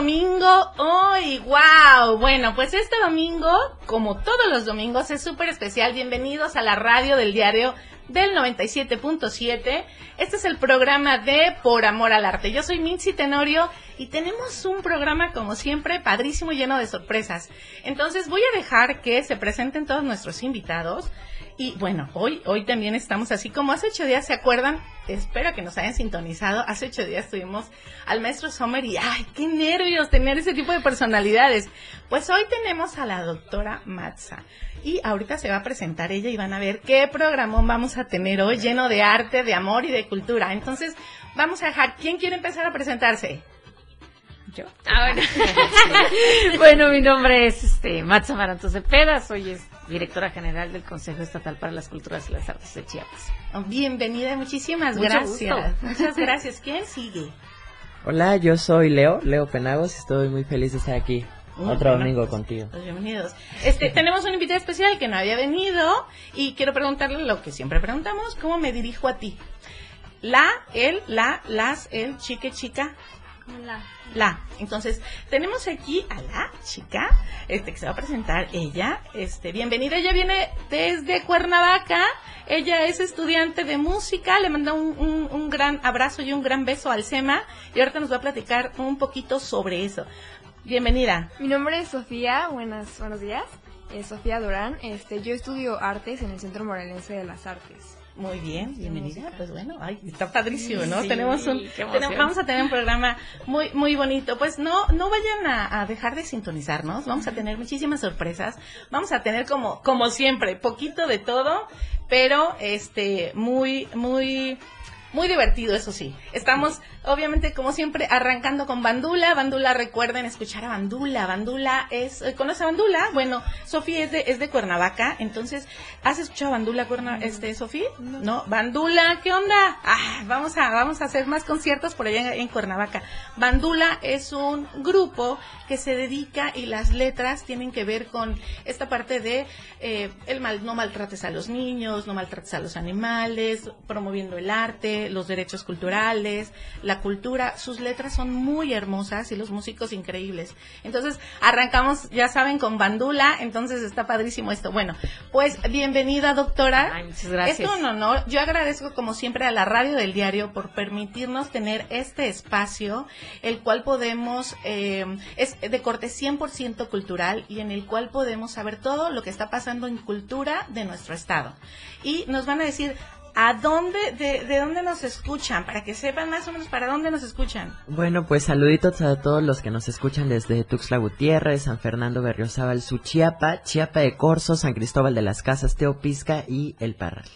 domingo. Hoy, wow. Bueno, pues este domingo, como todos los domingos, es súper especial. Bienvenidos a la radio del diario del 97.7. Este es el programa de Por Amor al Arte. Yo soy Mincy Tenorio y tenemos un programa, como siempre, padrísimo, lleno de sorpresas. Entonces voy a dejar que se presenten todos nuestros invitados. Y bueno, hoy, hoy también estamos así como hace ocho días, ¿se acuerdan? Espero que nos hayan sintonizado. Hace ocho días tuvimos al maestro Sommer y ¡ay, qué nervios tener ese tipo de personalidades! Pues hoy tenemos a la doctora Matza. Y ahorita se va a presentar ella y van a ver qué programón vamos a tener hoy lleno de arte, de amor y de cultura. Entonces, vamos a dejar, ¿quién quiere empezar a presentarse? Yo. Bueno. mi nombre es este, Matza Maranto Cepeda, soy directora general del Consejo Estatal para las Culturas y las Artes de Chiapas. Oh, bienvenida, muchísimas gracias. Muchas gracias. ¿Quién sigue? Hola, yo soy Leo, Leo Penagos, estoy muy feliz de estar aquí. Otro domingo pues, contigo. Pues, bienvenidos. Este, tenemos un invitado especial que no había venido y quiero preguntarle lo que siempre preguntamos, ¿cómo me dirijo a ti? La, él, la, las, el, chique, chica. La la. Entonces, tenemos aquí a la chica, este, que se va a presentar ella. Este, bienvenida, ella viene desde Cuernavaca. Ella es estudiante de música. Le manda un, un, gran abrazo y un gran beso al SEMA. Y ahorita nos va a platicar un poquito sobre eso. Bienvenida. Mi nombre es Sofía. Buenas, buenos días. Es Sofía Durán. Este, yo estudio artes en el Centro Morelense de las Artes. Muy bien, bienvenida. Pues bueno, ay, está padrísimo, ¿no? tenemos un, vamos a tener un programa muy, muy bonito. Pues no, no vayan a, a, dejar de sintonizarnos. Vamos a tener muchísimas sorpresas. Vamos a tener como, como siempre, poquito de todo, pero este, muy, muy muy divertido, eso sí. Estamos, obviamente, como siempre, arrancando con Bandula. Bandula, recuerden escuchar a Bandula. Bandula es, eh, ¿conoce a Bandula? Bueno, Sofía es de, es de Cuernavaca, entonces, ¿has escuchado a Bandula, Cuerna, este, Sofía? No. Bandula, ¿qué onda? Ah, vamos a, vamos a hacer más conciertos por allá en, Cuernavaca. Bandula es un grupo que se dedica y las letras tienen que ver con esta parte de eh, el mal, no maltrates a los niños, no maltrates a los animales, promoviendo el arte, los derechos culturales, la cultura. Sus letras son muy hermosas y los músicos increíbles. Entonces, arrancamos, ya saben, con Bandula, entonces está padrísimo esto. Bueno, pues bienvenida, doctora. muchas gracias. Es un honor. Yo agradezco, como siempre, a la radio del diario por permitirnos tener este espacio, el cual podemos, eh, es de corte 100% cultural y en el cual podemos saber todo lo que está pasando en cultura de nuestro estado. Y nos van a decir, ¿A dónde, de, de, dónde nos escuchan? Para que sepan más o menos para dónde nos escuchan. Bueno, pues saluditos a todos los que nos escuchan desde Tuxtla Gutiérrez, San Fernando Berriozábal, Suchiapa, Chiapa de Corzo, San Cristóbal de las Casas, Teopisca y El Parral.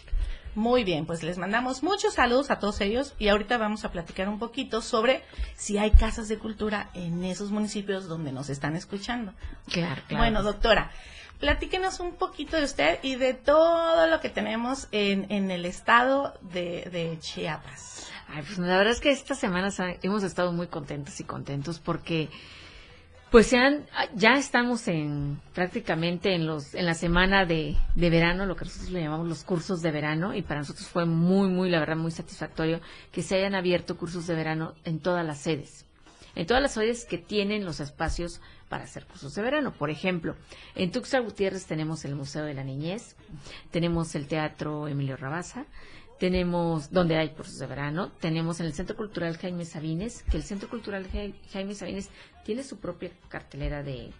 Muy bien, pues les mandamos muchos saludos a todos ellos y ahorita vamos a platicar un poquito sobre si hay casas de cultura en esos municipios donde nos están escuchando. Claro, claro. Bueno, doctora, platíquenos un poquito de usted y de todo lo que tenemos en, en el estado de, Chiapas. Ay, pues la verdad es que estas semanas hemos estado muy contentos y contentos porque pues ya estamos en prácticamente en los en la semana de, de, verano, lo que nosotros le llamamos los cursos de verano, y para nosotros fue muy, muy, la verdad, muy satisfactorio que se hayan abierto cursos de verano en todas las sedes. En todas las sedes que tienen los espacios para hacer cursos de verano. Por ejemplo, en Tuxtla Gutiérrez tenemos el Museo de la Niñez, tenemos el Teatro Emilio Rabaza, tenemos donde hay cursos de verano, tenemos en el Centro Cultural Jaime Sabines, que el Centro Cultural Jaime Sabines tiene su propia cartelera de,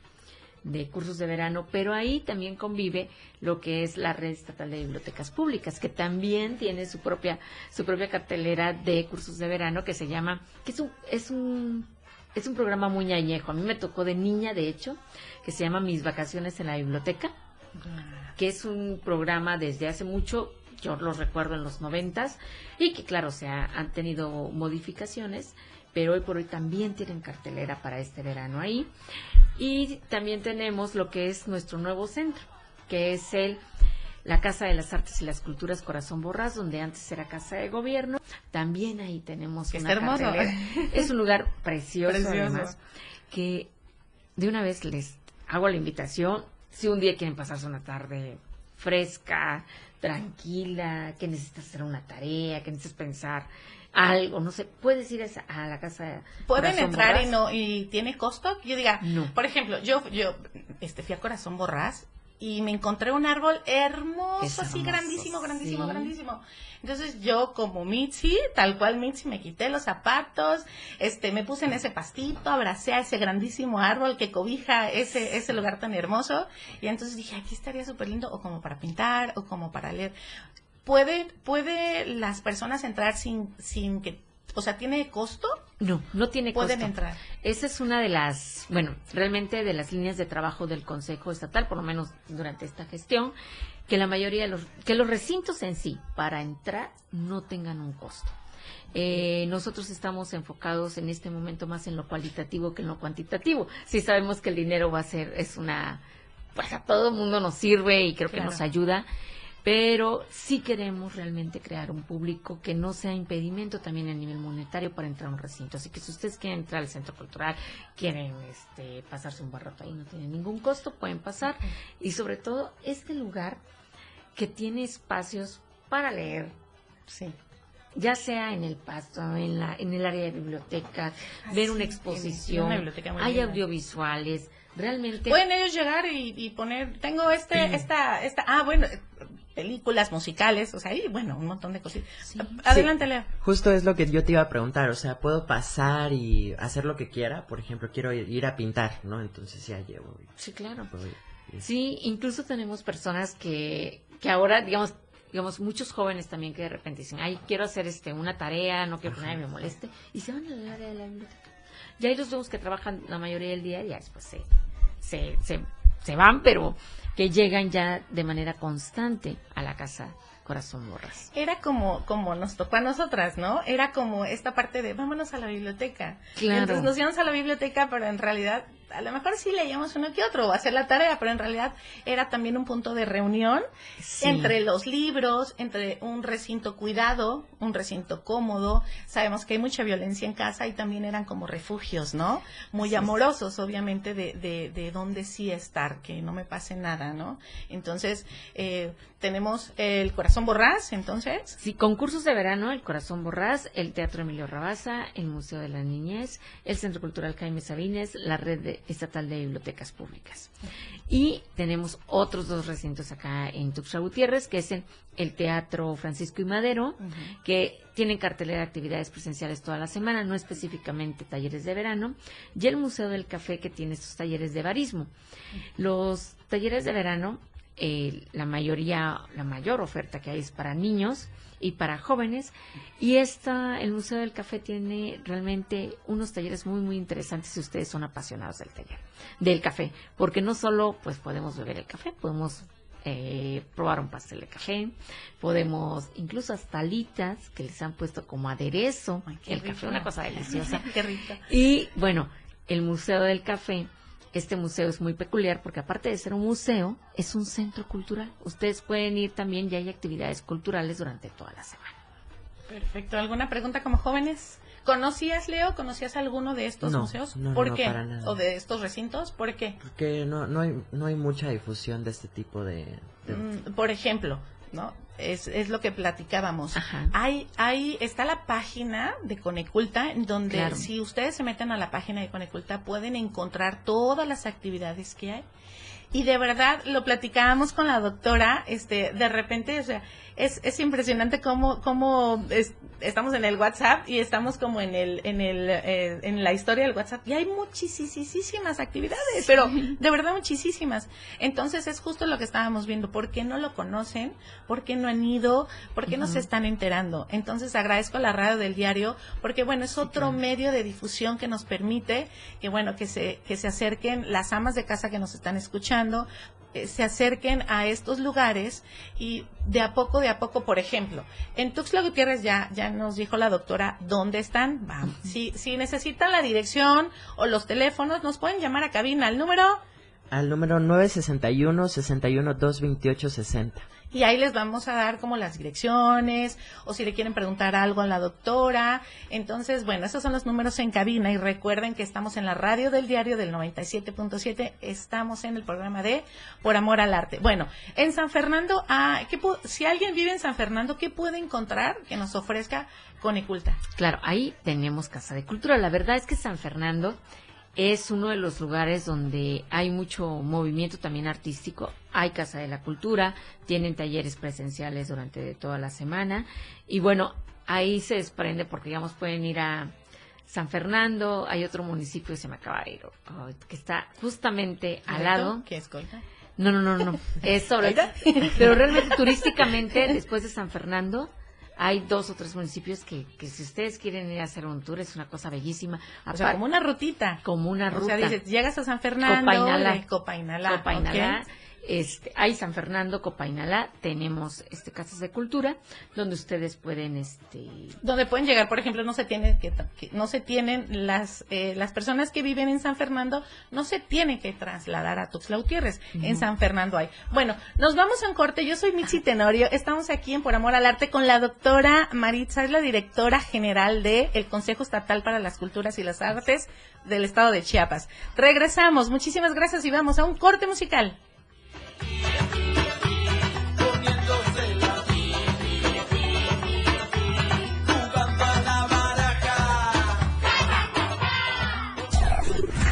de cursos de verano, pero ahí también convive lo que es la red estatal de bibliotecas públicas, que también tiene su propia su propia cartelera de cursos de verano que se llama que es un es un es un programa muy añejo. A mí me tocó de niña, de hecho, que se llama Mis vacaciones en la biblioteca. que es un programa desde hace mucho, yo lo recuerdo en los noventas, y que claro, se han tenido modificaciones, pero hoy por hoy también tienen cartelera para este verano ahí. Y también tenemos lo que es nuestro nuevo centro, que es el la Casa de las Artes y las Culturas Corazón Borras, donde antes era Casa de Gobierno. También ahí tenemos una hermoso. Es un lugar precioso, además, que de una vez les hago la invitación. Si un día quieren pasarse una tarde fresca, tranquila, que necesitas hacer una tarea, que necesitas pensar algo, no sé, puedes ir a, la casa. Pueden entrar y no y tiene costo. Yo diga, no. por ejemplo, yo yo este fui a Corazón Borrás y me encontré un árbol hermoso, así grandísimo, grandísimo, grandísimo. Entonces yo como Mitzi, tal cual Mitzi, me quité los zapatos, este, me puse en ese pastito, abracé a ese grandísimo árbol que cobija ese, ese lugar tan hermoso. Y entonces dije, aquí estaría súper lindo, o como para pintar, o como para leer. ¿Puede, puede las personas entrar sin, sin que o sea, ¿tiene costo? No, no tiene costo. Pueden entrar. Esa es una de las, bueno, realmente de las líneas de trabajo del Consejo Estatal, por lo menos durante esta gestión, que la mayoría de los, que los recintos en sí, para entrar, no tengan un costo. Eh, nosotros estamos enfocados en este momento más en lo cualitativo que en lo cuantitativo. Sí sabemos que el dinero va a ser, es una, pues a todo el mundo nos sirve y creo que nos ayuda, pero sí queremos realmente crear un público que no sea impedimento también a nivel monetario para entrar a un recinto. Así que si ustedes quieren entrar al centro cultural, quieren este, pasarse un buen ahí, no tiene ningún costo, pueden pasar. Y sobre todo, este lugar que tiene espacios para leer, sí. ya sea en el pasto, en, la, en el área de biblioteca, ah, ver una exposición, hay audiovisuales, realmente pueden ellos llegar y, poner tengo este esta esta ah bueno películas musicales, o sea, y bueno, un montón de cosas. Adelante, Lea. Justo es lo que yo te iba a preguntar, o sea, puedo pasar y hacer lo que quiera, por ejemplo, quiero ir a pintar, ¿no? Entonces ya llevo. Sí, claro. Sí, incluso tenemos personas que, que ahora, digamos, digamos, muchos jóvenes también que de repente dicen, ay, quiero hacer este una tarea, no quiero que nadie me moleste, y se van al área de la biblioteca. Ya hay los dos que trabajan la mayoría del día y ya después se, se, se, se van, pero que llegan ya de manera constante a la casa Corazón Morras. Era como, como nos tocó a nosotras, ¿no? Era como esta parte de vámonos a la biblioteca. Claro. Entonces nos íbamos a la biblioteca, pero en realidad a lo mejor sí leíamos uno que otro o hacer la tarea, pero en realidad era también un punto de reunión entre los libros, entre un recinto cuidado, un recinto cómodo. Sabemos que hay mucha violencia en casa y también eran como refugios, ¿no? Muy amorosos, obviamente, de, de, de dónde sí estar, que no me pase nada, ¿no? Entonces, eh, tenemos el Corazón Borrás, entonces. Sí, concursos de verano, el Corazón Borrás, el Teatro Emilio Rabaza, el Museo de la Niñez, el Centro Cultural Jaime Sabines, la Red de Estatal de Bibliotecas Públicas. Y tenemos otros dos recintos acá en Tuxtla Gutiérrez, que es el, Teatro Francisco y Madero, que tienen cartelera de actividades presenciales toda la semana, no específicamente talleres de verano, y el Museo del Café, que tiene estos talleres de barismo. Los talleres de verano eh, la mayoría, la mayor oferta que hay es para niños y para jóvenes. Y esta, el Museo del Café tiene realmente unos talleres muy, muy interesantes si ustedes son apasionados del taller, del café. Porque no solo, pues, podemos beber el café, podemos eh, probar un pastel de café, podemos incluso hasta alitas que les han puesto como aderezo el café, una cosa deliciosa. Y bueno, el Museo del Café este museo es muy peculiar porque aparte de ser un museo, es un centro cultural. Ustedes pueden ir también y hay actividades culturales durante toda la semana. Perfecto. ¿Alguna pregunta como jóvenes? ¿Conocías, Leo? ¿Conocías alguno de estos museos? No, ¿Por no, qué? Para nada. ¿O de estos recintos? ¿Por qué? Porque no, no, hay, no hay mucha difusión de este tipo de... Mm, por ejemplo, ¿no? Es, es lo que platicábamos. Hay, hay, está la página de Coneculta, donde si ustedes se meten a la página de Coneculta pueden encontrar todas las actividades que hay. Y de verdad, lo platicábamos con la doctora, este, de repente, o sea, es, es impresionante cómo, cómo estamos en el WhatsApp y estamos como en el, en el, eh, en la historia del WhatsApp y hay muchísimas actividades, pero de verdad muchísimas. Entonces es justo lo que estábamos viendo, ¿por qué no lo conocen? ¿Por qué no han ido? ¿Por qué no se están enterando? Entonces agradezco a la radio del diario porque bueno, es otro medio de difusión que nos permite que bueno, que se, que se acerquen las amas de casa que nos están escuchando, se acerquen a estos lugares y de a poco, de a poco, por ejemplo, en Tuxtla Gutiérrez ya, ya nos dijo la doctora dónde están. Vamos. Si, si necesitan la dirección o los teléfonos, nos pueden llamar a cabina al número al número 961 61 228 60 y ahí les vamos a dar como las direcciones o si le quieren preguntar algo a la doctora. Entonces, bueno, esos son los números en cabina y recuerden que estamos en la radio del diario del 97.7, estamos en el programa de Por Amor al Arte. Bueno, en San Fernando, ah, ¿qué si alguien vive en San Fernando, ¿qué puede encontrar que nos ofrezca Coniculta? Claro, ahí tenemos Casa de Cultura. La verdad es que San Fernando es uno de los lugares donde hay mucho movimiento también artístico. Hay Casa de la Cultura, tienen talleres presenciales durante toda la semana. Y bueno, ahí se desprende porque, digamos, pueden ir a San Fernando, hay otro municipio, se me acaba de ir, que está justamente al lado. ¿Qué es Colta? No, no, no, no, es sobre... Pero realmente turísticamente, después de San Fernando, hay dos o tres municipios que, que si ustedes quieren ir a hacer un tour es una cosa bellísima. O sea, como una rutita. Como una ruta. O sea, dices, llegas a San Fernando, Copainalá. Copainalá. Copainalá. Este, hay San Fernando, Copainalá, tenemos este casas de cultura donde ustedes pueden este donde pueden llegar, por ejemplo, no se tienen que, no se tienen las eh, las personas que viven en San Fernando no se tienen que trasladar a Tuxtla Gutiérrez, en San Fernando hay. Bueno, nos vamos a un corte. Yo soy Michi Tenorio, estamos aquí en Por Amor al Arte con la doctora Maritza, es la directora general de el Consejo Estatal para las Culturas y las Artes del Estado de Chiapas. Regresamos, muchísimas gracias y vamos a un corte musical.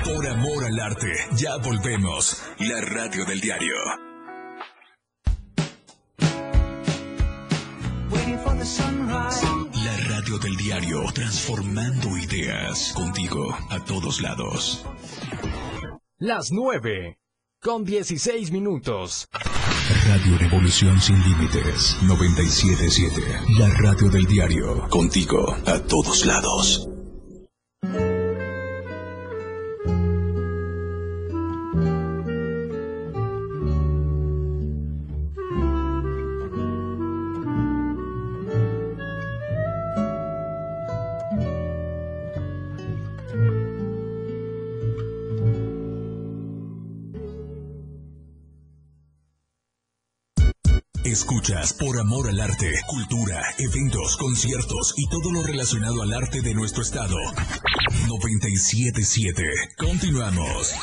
Por amor al arte, ya volvemos. La radio del diario. La radio del diario, transformando ideas contigo a todos lados. Las nueve con 16 minutos. Radio Revolución Sin Límites 977. La radio del diario. Contigo a todos lados. Escuchas por amor al arte, cultura, eventos, conciertos y todo lo relacionado al arte de nuestro estado. 977. Continuamos.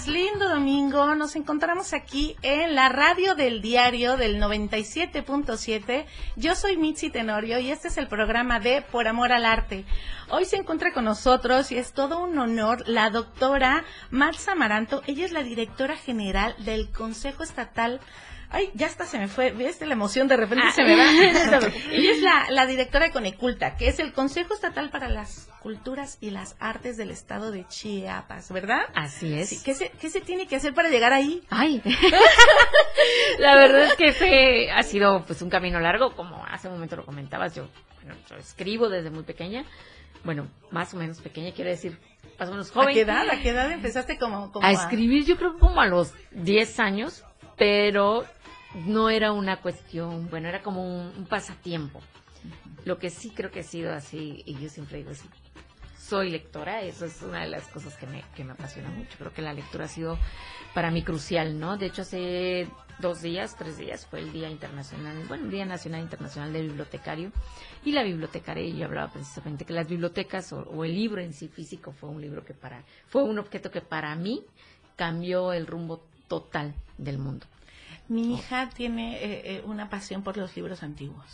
Lindo domingo. Nos encontramos aquí en la radio del diario del 97.7. Yo soy Mitzi Tenorio y este es el programa de Por Amor al Arte. Hoy se encuentra con nosotros y es todo un honor la doctora Max Amaranto. Ella es la directora general del Consejo Estatal Ay, ya hasta se me fue, ¿ves? La emoción de repente ah. se me va. Ella es la, la, directora de Coneculta, que es el Consejo Estatal para las Culturas y las Artes del Estado de Chiapas, ¿verdad? Así es. ¿qué, se, ¿Qué se tiene que hacer para llegar ahí? Ay, la verdad es que fue, ha sido pues un camino largo, como hace un momento lo comentabas, yo, bueno, yo escribo desde muy pequeña, bueno, más o menos pequeña, quiere decir más o menos joven. ¿A qué edad, a qué edad empezaste como, como a, a escribir? Yo creo como a los 10 años, pero no era una cuestión, bueno, era como un, pasatiempo. Lo que sí creo que ha sido así, y yo siempre digo así, soy lectora, eso es una de las cosas que me, que me apasiona mucho. Creo que la lectura ha sido para mí crucial, ¿no? De hecho, hace dos días, tres días fue el Día Internacional, bueno, el Día Nacional Internacional del Bibliotecario. Y la bibliotecaria, y yo hablaba precisamente que las bibliotecas o, o, el libro en sí físico fue un libro que para, fue un objeto que para mí cambió el rumbo total del mundo. Mi hija tiene eh, eh, una pasión por los libros antiguos.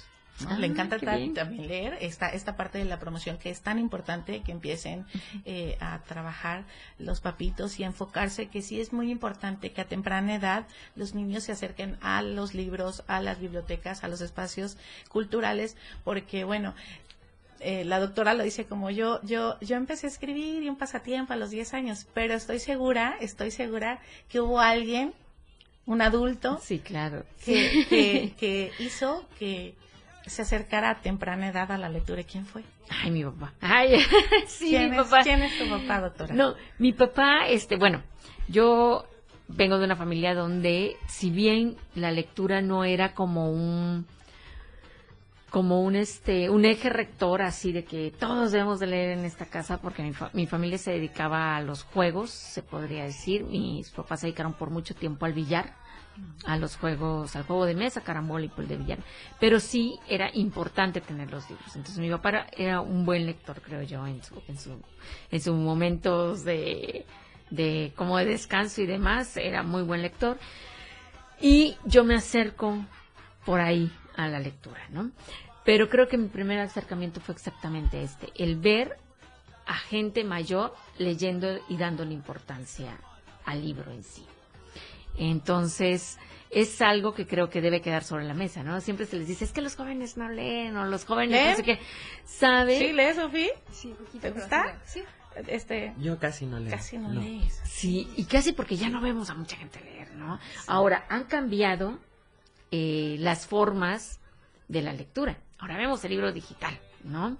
Le ah, encanta también leer. Esta, esta parte de la promoción que es tan importante que empiecen eh, a trabajar los papitos y a enfocarse que sí es muy importante que a temprana edad los niños se acerquen a los libros, a las bibliotecas, a los espacios culturales, porque bueno, la doctora lo dice como yo, yo, yo empecé a escribir y un pasatiempo a los 10 años, pero estoy segura, estoy segura que hubo alguien un adulto. Sí, claro. Que, que, hizo que se acercara a temprana edad a la lectura. ¿Quién fue? Ay, mi papá. Ay, sí, ¿Quién mi es, papá. ¿Quién es tu papá, doctora? No, mi papá, este, bueno, yo vengo de una familia donde, si bien la lectura no era como un como un este un eje rector así de que todos debemos de leer en esta casa porque mi, fa- mi familia se dedicaba a los juegos se podría decir. Mis papás se dedicaron por mucho tiempo al billar a los juegos al juego de mesa carambola y pues de billar. Pero sí era importante tener los libros. Entonces mi papá era un buen lector creo yo en su en su en sus momentos de de como de descanso y demás era muy buen lector. Y yo me acerco por ahí a la lectura, ¿no? Pero creo que mi primer acercamiento fue exactamente este, el ver a gente mayor leyendo y dándole importancia al libro en sí. Entonces, es algo que creo que debe quedar sobre la mesa, ¿no? Siempre se les dice, es que los jóvenes no leen, o los jóvenes ¿Leen? no sé qué. ¿Sabe? ¿Sí lees, Sofía? Sí, poquito. ¿Te gusta? sí, Este, Yo casi no leo. casi no, no. lees. Sí, y casi porque ya no vemos a mucha gente leer, ¿no? Ahora, han cambiado eh, las formas de la lectura. Ahora vemos el libro digital, ¿no?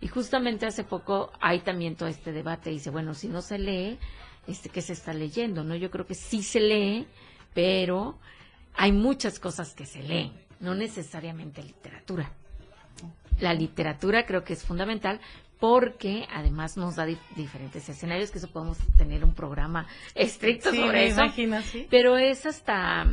Y justamente hace poco hay también todo este debate. Dice, bueno, si no se lee, este, ¿qué se está leyendo? ¿No? Yo creo que sí se lee, pero hay muchas cosas que se leen, no necesariamente literatura. La literatura creo que es fundamental porque además nos da di- diferentes escenarios, que eso podemos tener un programa estricto Sí, sobre me eso. imagino, sí. Pero es hasta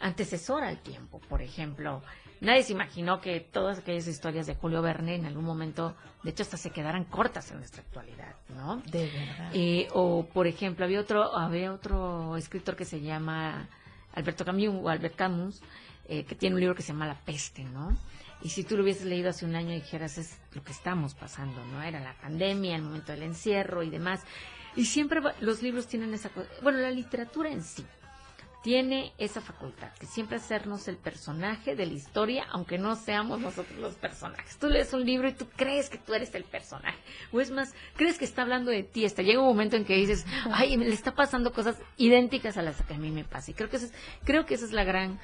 antecesora al tiempo, por ejemplo. Nadie se imaginó que todas aquellas historias de Julio Verne en algún momento, de hecho, hasta se quedaran cortas en nuestra actualidad, ¿no? De verdad. Eh, o, por ejemplo, había otro, había otro escritor que se llama Alberto Camus, o Albert Camus, eh, que tiene un libro que se llama La peste, ¿no? Y si tú lo hubieses leído hace un año y dijeras, es lo que estamos pasando, ¿no? Era la pandemia, el momento del encierro y demás. Y siempre va- los libros tienen esa cosa, bueno, la literatura en sí tiene esa facultad, que siempre hacernos el personaje de la historia, aunque no seamos nosotros los personajes. Tú lees un libro y tú crees que tú eres el personaje. O es más, crees que está hablando de ti. Hasta llega un momento en que dices, ay, me le está pasando cosas idénticas a las que a mí me pasa. Y creo que esa es, creo que esa es la gran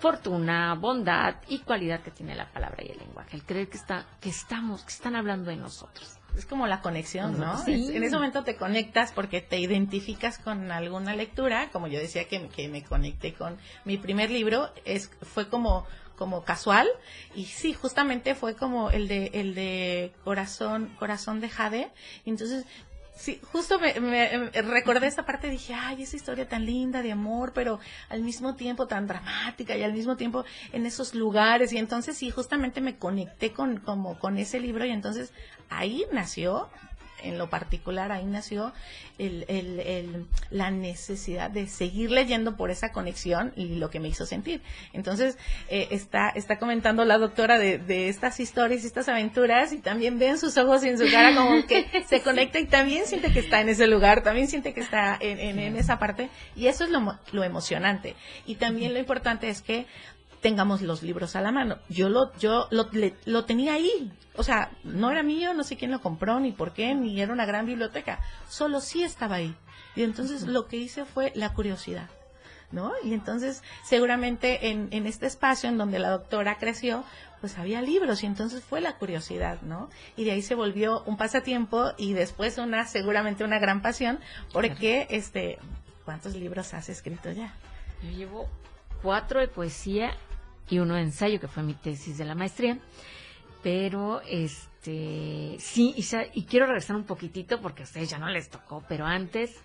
fortuna, bondad y cualidad que tiene la palabra y el lenguaje. El creer que está, que estamos, que están hablando de nosotros. Es como la conexión, ¿no? Sí. Es- En ese momento te conectas porque te identificas con alguna lectura, como yo decía que, que me conecté con mi primer libro, es fue como como casual y sí, justamente fue como el de el de Corazón Corazón de Jade, entonces Sí, justo me, me- recordé esa parte dije, ay, esa historia tan linda de amor, pero al mismo tiempo tan dramática y al mismo tiempo en esos lugares. Y entonces sí, justamente me conecté con, como, con ese libro y entonces ahí nació, en lo particular, ahí nació el, el- el- la necesidad de seguir leyendo por esa conexión y lo que me hizo sentir. Entonces, eh, está, está comentando la doctora de, de estas historias y estas aventuras y también ven sus ojos y en su cara como que se conecta y también siente que está en ese lugar, también siente que está en, en- en esa parte y eso es lo, lo emocionante. Y también lo importante es que tengamos los libros a la mano. Yo lo, yo lo, le- lo tenía ahí. O sea, no era mío, no sé quién lo compró, ni por qué, ni era una gran biblioteca. Solo sí estaba ahí. Y entonces lo que hice fue la curiosidad. ¿No? Y entonces, seguramente en, en este espacio en donde la doctora creció, pues había libros y entonces fue la curiosidad, ¿no? Y de ahí se volvió un pasatiempo y después una, seguramente una gran pasión, porque, este, ¿cuántos libros has escrito ya? Yo llevo cuatro de poesía y uno de ensayo, que fue mi tesis de la maestría. Pero, este, sí, y, quiero regresar un poquitito porque a ustedes ya no les tocó, pero antes,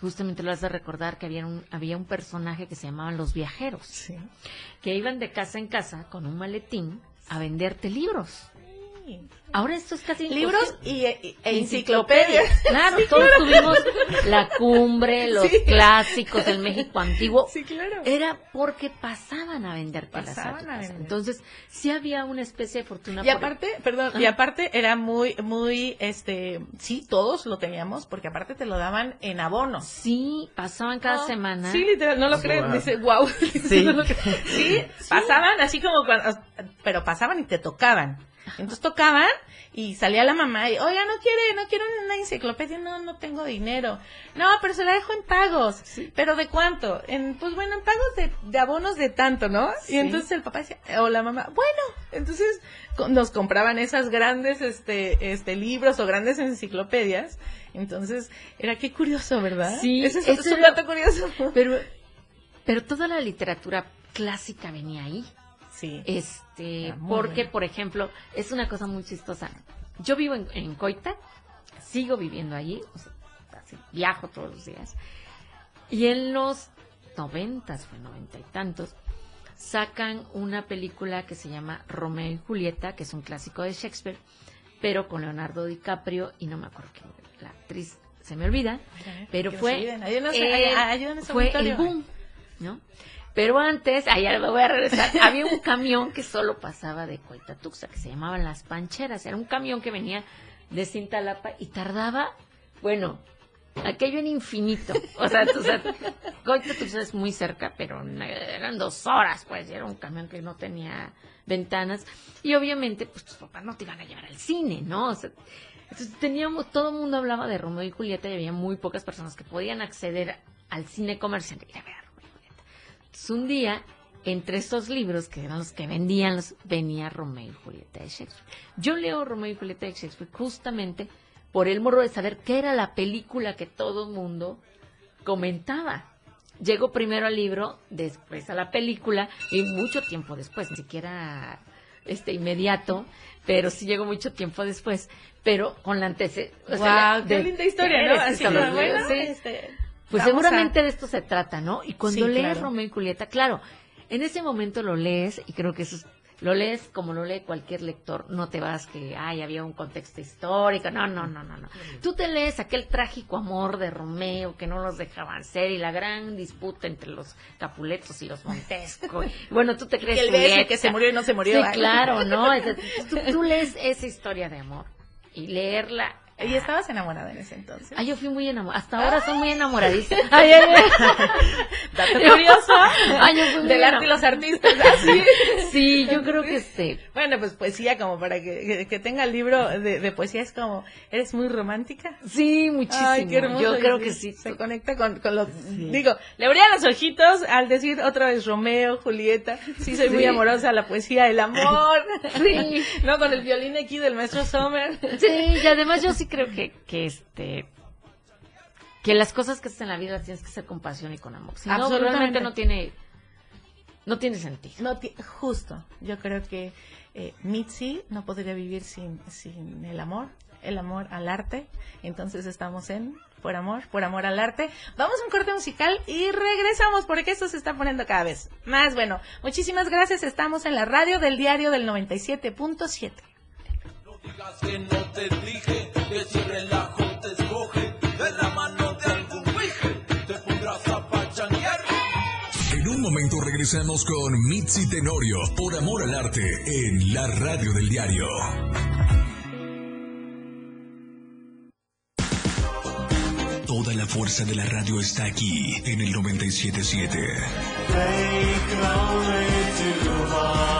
justamente lo has de recordar que había un, había un personaje que se llamaban los viajeros, Sí. que iban de casa en casa con un maletín a venderte libros. Ahora esto es casi Libros y, e- e enciclopedias. Claro, todos tuvimos la cumbre, los Sí. clásicos del México antiguo. Sí, claro. Era porque pasaban a venderte las Pasaban a vender. Entonces, sí había una especie de fortuna. Y por- aparte, perdón, y aparte era muy, muy, este, sí, todos lo teníamos, porque aparte te lo daban en abonos. Sí, pasaban cada semana. Sí, literal, no lo Wow. creen, dice, wow. Sí. sí, pasaban así como cuando, pero pasaban y te tocaban. Entonces tocaban y salía la mamá y, oiga, no quiere, no quiero una enciclopedia, no, no tengo dinero. No, pero se la dejo en pagos. ¿Pero de cuánto? En, pues bueno, en pagos de, de abonos de tanto, ¿no? Y entonces el papá decía, o la mamá, bueno, entonces nos compraban esas grandes, este, este, libros o grandes enciclopedias. Entonces, era qué curioso, ¿verdad? Sí, ese es, un dato curioso. Pero, pero toda la literatura clásica venía ahí. Sí. Este, porque, por ejemplo, es una cosa muy chistosa. Yo vivo en, Coita, sigo viviendo allí, viajo todos los días. Y en los noventas, fue noventa y tantos, sacan una película que se llama Romeo y Julieta, que es un clásico de Shakespeare, pero con Leonardo DiCaprio y no me acuerdo quién, la actriz se me olvida, pero fue, fue el boom, ¿no? Pero antes, allá lo voy a regresar, había un camión que solo pasaba de Coitatuxa, que se llamaban Las Pancheras. Era un camión que venía de Cintalapa y tardaba, bueno, aquello en infinito. O sea, Coitatuxa es muy cerca, pero eran dos horas, pues, era un camión que no tenía ventanas. Y obviamente, pues tus papás no te iban a llevar al cine, ¿no? O sea, entonces teníamos, todo el mundo hablaba de Romeo y Julieta y había muy pocas personas que podían acceder al cine comercial. Y un día, entre estos libros, que eran los que vendían, venía Romeo y Julieta de Shakespeare. Yo leo Romeo y Julieta de Shakespeare justamente por el morro de saber qué era la película que todo el mundo comentaba. Llegó primero al libro, después a la película y mucho tiempo después, ni siquiera este inmediato, pero sí llegó mucho tiempo después, pero con la antecedente. wow, qué linda historia, ¿no? Así, este, pues seguramente de esto se trata, ¿no? Y cuando lees Romeo y Julieta, claro, en ese momento lo lees y creo que eso es, lo lees como lo lee cualquier lector, no te vas que, ay, había un contexto histórico, no, no, no, no, no. Tú te lees aquel trágico amor de Romeo que no los dejaban ser y la gran disputa entre los Capuletos y los Montesco. bueno, tú te crees que el que se murió y no se murió. Sí, claro, ¿no? tú, tú lees esa historia de amor y leerla ¿Y estabas enamorada en ese entonces? Ah, yo fui muy enamorada. Hasta ahora soy muy enamoradiza. ay, ay, Dato curioso. Ay, yo fui del arte y los artistas. Así. Sí, yo creo que sí. Bueno, pues poesía, como para que, que, tenga el libro de, de, poesía, es como, ¿eres muy romántica? Sí, muchísimo. Ay, qué hermoso. Yo creo que sí. Se conecta con, con los. Digo, le abría los ojitos al decir otra vez Romeo, Julieta. Sí, soy muy amorosa, la poesía, el amor. Sí. no, con el violín aquí del maestro Sommer. Sí, y además yo sí creo que, que este que las cosas que haces en la vida tienes que hacer con pasión y con amor. Si no, realmente no tiene no tiene sentido. No justo. Yo creo que eh, Mitzi no podría vivir sin, sin el amor, el amor al arte. Entonces estamos en Por Amor, Por Amor al Arte. Vamos a un corte musical y regresamos porque esto se está poniendo cada vez más bueno. Muchísimas gracias. Estamos en la radio del diario del 97.7 digas que no te dije que si relajo te escoge de la mano de algún güey te pondrás a pachanguear. En un momento regresamos con Mitzi Tenorio por amor al arte en la radio del diario. Toda la fuerza de la radio está aquí en el 977.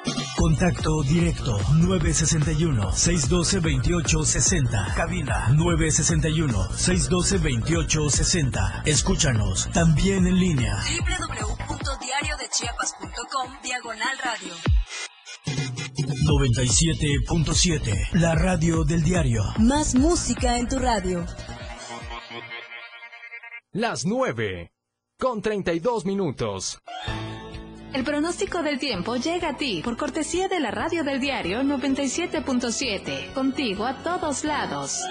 Contacto directo 961-612-2860. Cabina 961-612-2860. Escúchanos también en línea. www.diariodechiapas.com Diagonal Radio. 97.7 La radio del diario. Más música en tu radio. Las 9 con 32 minutos. El pronóstico del tiempo llega a ti por cortesía de la radio del diario 97.7, contigo a todos lados.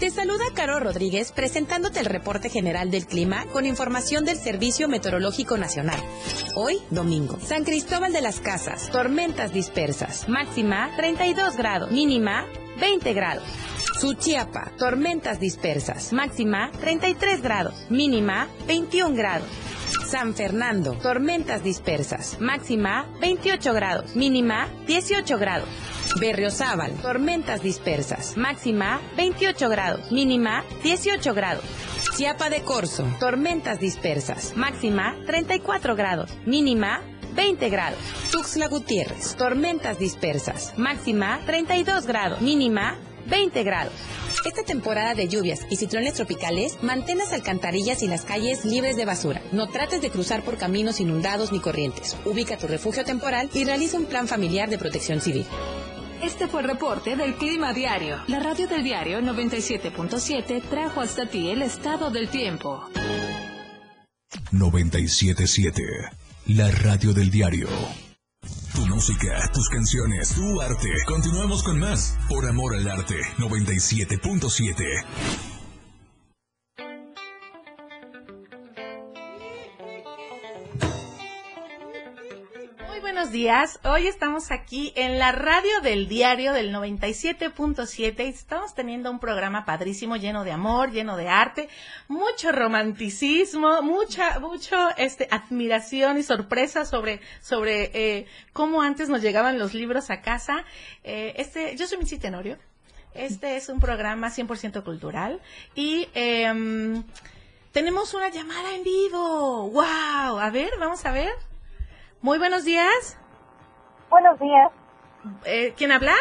Te saluda Caro Rodríguez presentándote el reporte general del clima con información del Servicio Meteorológico Nacional. Hoy, domingo, San Cristóbal de las Casas, tormentas dispersas, máxima 32 grados, mínima 20 grados. Suchiapa, tormentas dispersas. Máxima 33 grados. Mínima 21 grados. San Fernando, tormentas dispersas. Máxima 28 grados. Mínima 18 grados. Berriozábal, tormentas dispersas. Máxima 28 grados. Mínima 18 grados. Chiapa de Corzo, tormentas dispersas. Máxima 34 grados. Mínima 20 grados. Tuxtla Gutiérrez, tormentas dispersas. Máxima 32 grados. Mínima 20 grados. Esta temporada de lluvias y ciclones tropicales, mantén las alcantarillas y las calles libres de basura. No trates de cruzar por caminos inundados ni corrientes. Ubica tu refugio temporal y realiza un plan familiar de protección civil. Este fue el reporte del Clima Diario. La radio del diario 97.7 trajo hasta ti el estado del tiempo. 977, la radio del diario. Tu música, tus canciones, tu arte. Continuamos con más por amor al arte 97.7. buenos días. Hoy estamos aquí en la radio del diario del 97.7 y estamos teniendo un programa padrísimo, lleno de amor, lleno de arte, mucho romanticismo, mucha, mucho, este, admiración y sorpresa sobre, sobre, eh, cómo antes nos llegaban los libros a casa. Eh, este, yo soy Michi Tenorio. Este es un programa 100% cultural y, em, tenemos una llamada en vivo. ¡Wow! A ver, vamos a ver. Muy buenos días. Buenos días. Eh, ¿Quién habla?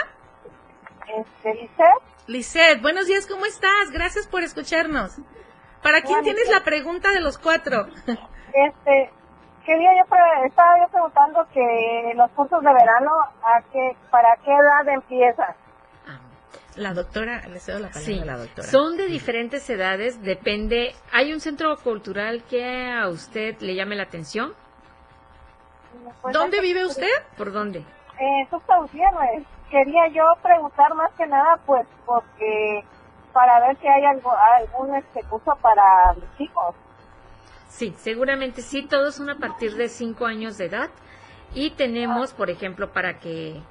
Este, Lisette. Lisette, buenos días, ¿cómo estás? Gracias por escucharnos. ¿Para quién tienes la pregunta de los cuatro? Este, quería yo, estaba yo preguntando que los cursos de verano, ¿a qué, ¿para qué edad empiezan? Ah, la doctora, le cedo la palabra a la doctora. Son de diferentes edades, depende. ¿Hay un centro cultural que a usted le llame la atención? ¿Dónde vive usted? ¿Por dónde? En Gutiérrez. Quería yo preguntar más que nada, pues, porque para ver si hay algo, algún este curso para los chicos. Sí, seguramente sí, todos son a partir de 5 años de edad y tenemos, por ejemplo, para que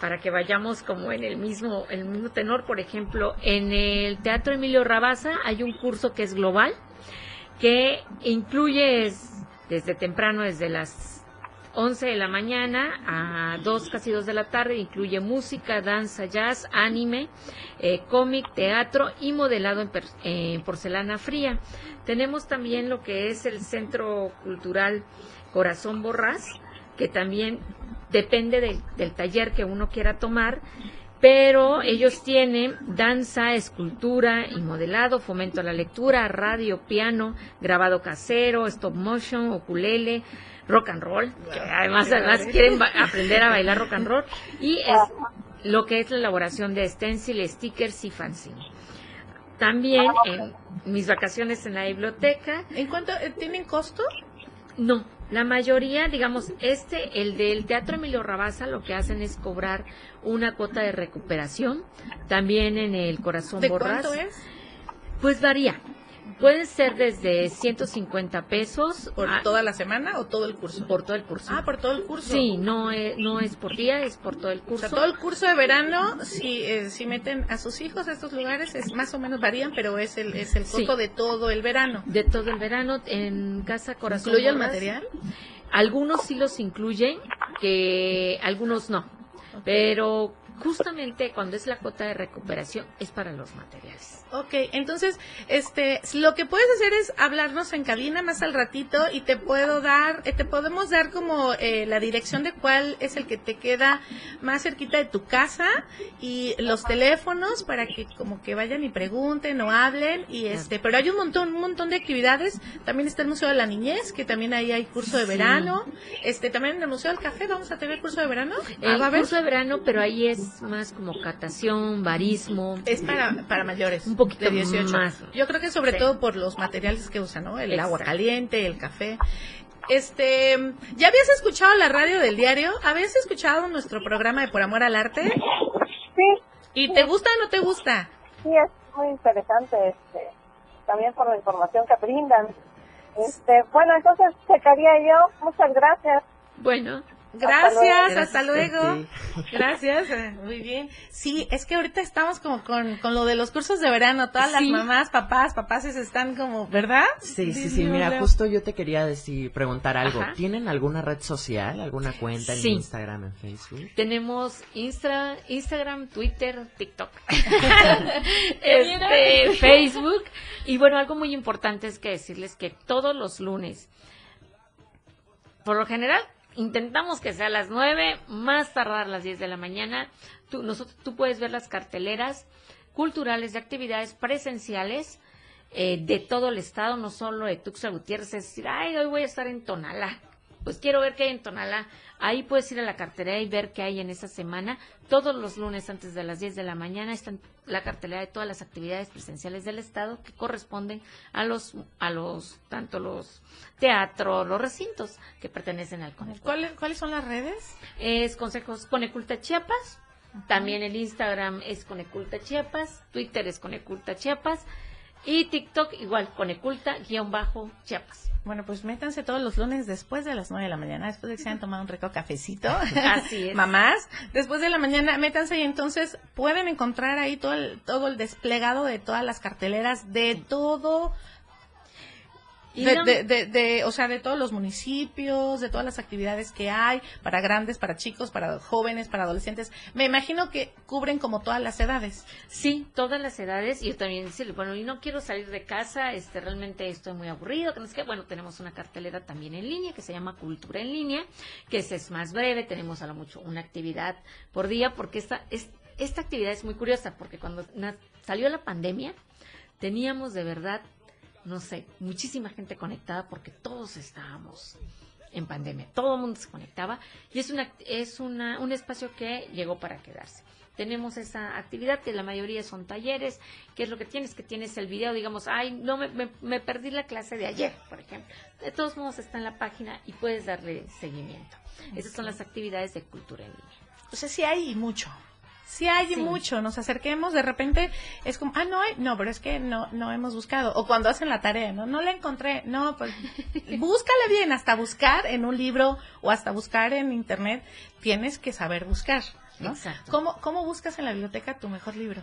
para que vayamos como en el mismo el mismo tenor, por ejemplo, en el Teatro Emilio Rabaza hay un curso que es global que incluye desde temprano desde las 11 de la mañana a 2, casi 2 de la tarde. Incluye música, danza, jazz, anime, eh, cómic, teatro y modelado en, porcelana fría. Tenemos también lo que es el Centro Cultural Corazón Borrás, que también depende del taller que uno quiera tomar pero ellos tienen danza, escultura y modelado, fomento a la lectura, radio, piano, grabado casero, stop motion, ukulele, rock and roll, que además, además quieren aprender a bailar rock and roll, y es lo que es la elaboración de stencil, stickers y fanzine. También en mis vacaciones en la biblioteca. ¿En cuánto eh, tienen costo? No, la mayoría, digamos, este, el del Teatro Emilio Rabaza, lo que hacen es cobrar una cuota de recuperación. También en el Corazón ¿De Borrás. ¿Cuánto es? Pues varía. Puede ser desde 150 pesos. ¿Por toda la semana o todo el curso? Por todo el curso. Ah, por todo el curso. Sí, no es, no es por día, es por todo el curso. O sea, todo el curso de verano, si, eh, si meten a sus hijos a estos lugares, es más o menos varían, pero es el, es el costo de todo el verano. De todo el verano, en Casa Corazón. ¿Incluye el material? Algunos sí los incluyen, que algunos no. Pero justamente cuando es la cuota de recuperación es para los materiales. Ok, entonces, este, lo que puedes hacer es hablarnos en cabina más al ratito y te puedo dar, eh, te podemos dar como eh, la dirección de cuál es el que te queda más cerquita de tu casa y los teléfonos para que como que vayan y pregunten o hablen y este, pero hay un montón, un montón de actividades. También está el Museo de la Niñez, que también ahí hay curso de verano. Este, también en el Museo del Café vamos a tener curso de verano. El ah, curso de verano, pero ahí es más como catación, barismo. Es para, para mayores. Un poquito de 18. más. Yo creo que sobre todo por los materiales que usan, ¿no? El agua caliente, el café. Este, ¿ya habías escuchado la radio del diario? ¿Habías escuchado nuestro programa de Por Amor al Arte? Sí. ¿Y te gusta o no te gusta? Sí, es muy interesante, este, también por la información que brindan. Este, bueno, entonces checaría yo. Muchas gracias. Bueno, Gracias, hasta luego. Gracias, eh, muy bien. Sí, es que ahorita estamos como con, con lo de los cursos de verano, todas las mamás, papás, papás están como, ¿verdad? Sí, sí, sí, mira, justo yo te quería decir, preguntar algo. ¿Tienen alguna red social, alguna cuenta en Instagram, en Facebook? Tenemos Insta, Instagram, Twitter, TikTok, este, Facebook. Y bueno, algo muy importante es que decirles que todos los lunes, por lo general, intentamos que sea a las 9, más tardar las 10 de la mañana. Tú, nosotros, tú puedes ver las carteleras culturales de actividades presenciales eh, de todo el estado, no solo de Tuxtla Gutiérrez, es decir, ay, hoy voy a estar en Tonalá, pues quiero ver qué hay en Tonalá. Ahí puedes ir a la cartelera y ver qué hay en esa semana. Todos los lunes antes de las 10 de la mañana está la cartelera de todas las actividades presenciales del Estado que corresponden a los, a los, tanto los teatros, los recintos que pertenecen al CONECULTA. ¿Cuáles, ¿Cuáles son las redes? Es Consejos Coneculta Chiapas. También el Instagram es Coneculta Chiapas. Twitter es Coneculta Chiapas. Y TikTok igual, Coneculta-Chiapas. Bueno, pues métanse todos los lunes después de las 9 de la mañana, después de que se hayan tomado un rico cafecito. Así es. Mamás, después de la mañana, métanse y entonces pueden encontrar ahí todo el, todo el desplegado de todas las carteleras, de todo de, de, de, o sea, de todos los municipios, de todas las actividades que hay, para grandes, para chicos, para jóvenes, para adolescentes. Me imagino que cubren como todas las edades. Sí, todas las edades. Y yo también decirle, bueno, y no quiero salir de casa, este, realmente estoy muy aburrido, que no es que, bueno, tenemos una cartelera también en línea que se llama Cultura en Línea, que es, es más breve, tenemos a lo mucho una actividad por día, porque esta, es, esta actividad es muy curiosa, porque cuando salió la pandemia, teníamos de verdad no sé, muchísima gente conectada porque todos estábamos en pandemia, todo el mundo se conectaba y es una es una, un espacio que llegó para quedarse. Tenemos esa actividad que la mayoría son talleres, que es lo que tienes, que tienes el video, digamos, ay, no me, me, perdí la clase de ayer, por ejemplo. De todos modos está en la página y puedes darle seguimiento. Esas son las actividades de cultura en línea. O sea, sí hay mucho si hay mucho, nos acerquemos, de repente es como, ah, no hay, no, pero es que no, no hemos buscado. O cuando hacen la tarea, no, no la encontré, no, pues búscale bien, hasta buscar en un libro o hasta buscar en internet, tienes que saber buscar. ¿no? Exacto. ¿Cómo, ¿Cómo buscas en la biblioteca tu mejor libro?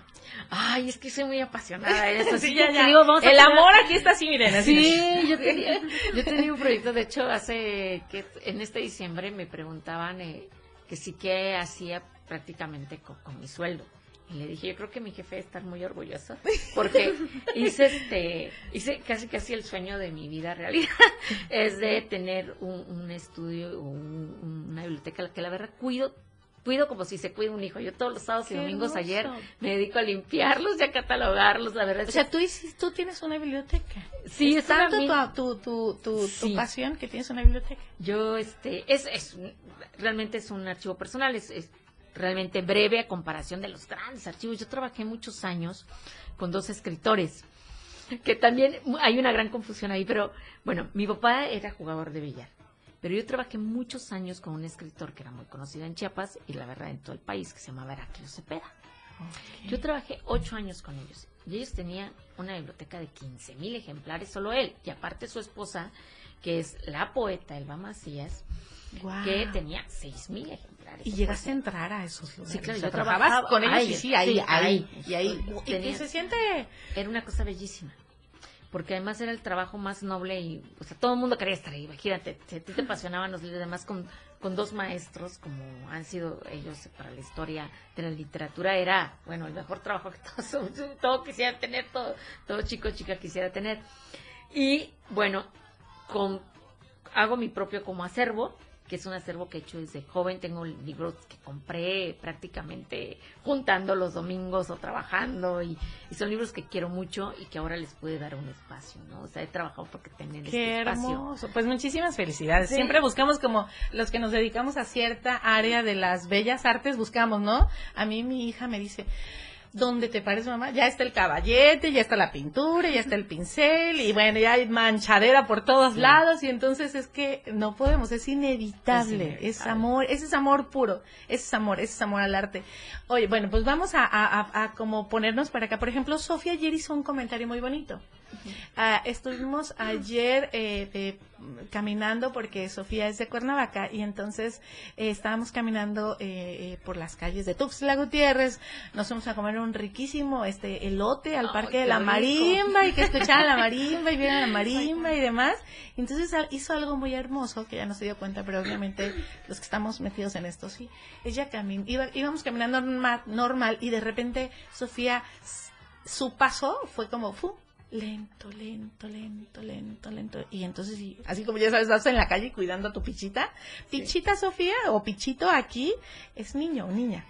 Ay, es que soy muy apasionada de eso. Sí, ya, ya. El amor aquí está así, miren. Sí, yo tenía, yo tenía un proyecto, de hecho, hace que en este diciembre me preguntaban eh, que sí que hacía prácticamente con, mi sueldo. Y le dije, yo creo que mi jefe está muy orgulloso porque hice este, hice casi casi el sueño de mi vida realidad, es de tener un, estudio o una biblioteca que la verdad cuido cuido como si se cuida un hijo. Yo todos los sábados y domingos ayer me dedico a limpiarlos y a catalogarlos, la verdad. O sea, tú, tú tienes una biblioteca. Sí, es, tanto tu, tu, tu, tu, pasión que tienes una biblioteca. Yo, este, es, es, realmente es un archivo personal, es, es realmente breve a comparación de los grandes archivos. Yo trabajé muchos años con dos escritores, que también hay una gran confusión ahí, pero bueno, mi papá era jugador de billar, pero yo trabajé muchos años con un escritor que era muy conocido en Chiapas y la verdad en todo el país, que se llamaba Heraclio Cepeda. Yo trabajé ocho años con ellos y ellos tenían una biblioteca de 15 mil ejemplares, solo él, y aparte su esposa, que es la poeta Elba Macías, que tenía seis mil ejemplares. Y llegaste a entrar a esos lugares. Sí, claro, yo trabajaba con ellos y sí, ahí, ahí, y ahí. Y, se siente... Era una cosa bellísima. Porque además era el trabajo más noble y, o sea, todo el mundo quería estar ahí. Imagínate, a ti te apasionaban los libros, además con, con dos maestros, como han sido ellos para la historia de la literatura, era, bueno, el mejor trabajo que todos, todo quisiera tener, todo, todo chico chica quisiera tener. Y, bueno, con, hago mi propio como acervo, que es un acervo que he hecho desde joven. Tengo libros que compré prácticamente juntando los domingos o trabajando y, son libros que quiero mucho y que ahora les puede dar un espacio, ¿no? O sea, he trabajado porque tener Qué este hermoso. Pues muchísimas felicidades. Siempre buscamos como los que nos dedicamos a cierta área de las bellas artes, buscamos, ¿no? A mí mi hija me dice, ¿dónde te parece, mamá? Ya está el caballete, ya está la pintura, ya está el pincel, y bueno, ya hay manchadera por todos lados, y entonces es que no podemos, es inevitable, es, amor, ese es amor puro, ese es amor, ese es amor al arte. Oye, bueno, pues vamos a, a, a como ponernos para acá. Por ejemplo, Sofía ayer hizo un comentario muy bonito. Ah, estuvimos ayer eh, eh, caminando porque Sofía es de Cuernavaca y entonces eh, estábamos caminando por las calles de Tuxtla Gutiérrez. Nos fuimos a comer un riquísimo este elote al parque de la marimba y que escuchaban la marimba y vieron la marimba y demás. Entonces hizo algo muy hermoso que ya no se dio cuenta, pero obviamente los que estamos metidos en esto sí. Ella camin iba, íbamos caminando normal, y de repente Sofía su paso fue como ¡fu! Lento, lento, lento, lento, lento. Y entonces, así como ya sabes, vas en la calle cuidando a tu pichita. Pichita Sofía o pichito aquí es niño o niña.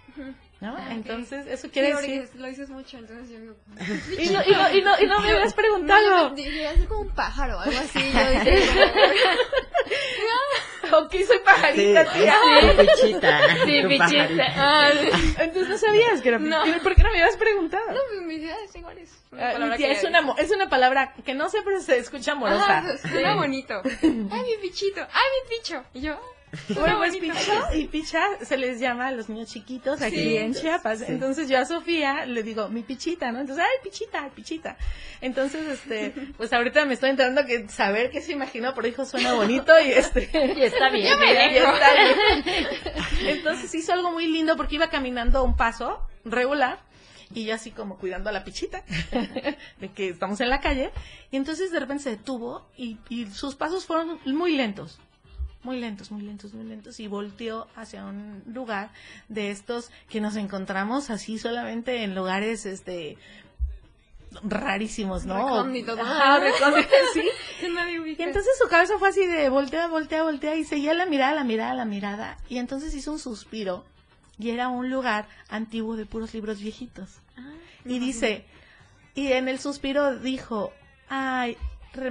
¿No? Ah, entonces, eso quiere decir. Lo dices mucho, entonces yo digo. y, no, y, no, y, no, y no me habías preguntado. No, ser como un pájaro o algo así. Yo dije, ok, soy pajarita, sí, tía. Sí, pichita. Sí, pichita. Ah, entonces no sabías que era pichita. ¿Por qué no me habías preguntado? No, pues, mi idea es igual. Es una, ah, tía, es, una, es una palabra que no sé, pero se escucha amorosa. Ah, suena bonito. Ay, mi pichito. Ay, mi picho. Y yo, bueno, pues picha y picha se les llama a los niños chiquitos aquí en Chiapas. Entonces yo a Sofía le digo, mi pichita, ¿no? Entonces, ay, pichita, pichita. Entonces, este, pues ahorita me estoy enterando que saber qué se imaginó, pero hijo suena bonito y este. Y está bien. y está bien. Entonces hizo algo muy lindo porque iba caminando un paso regular y yo así como cuidando a la pichita de que estamos en la calle y entonces de repente se detuvo y, y sus pasos fueron muy lentos muy lentos, muy lentos, muy lentos, y volteó hacia un lugar de estos que nos encontramos así solamente en lugares, este, rarísimos, ¿no? Recónditos. sí. Y entonces su cabeza fue así de voltea, voltea, voltea, y seguía la mirada, la mirada, la mirada, y entonces hizo un suspiro, y era un lugar antiguo de puros libros viejitos. Ah, y dice, y en el suspiro dijo, ay,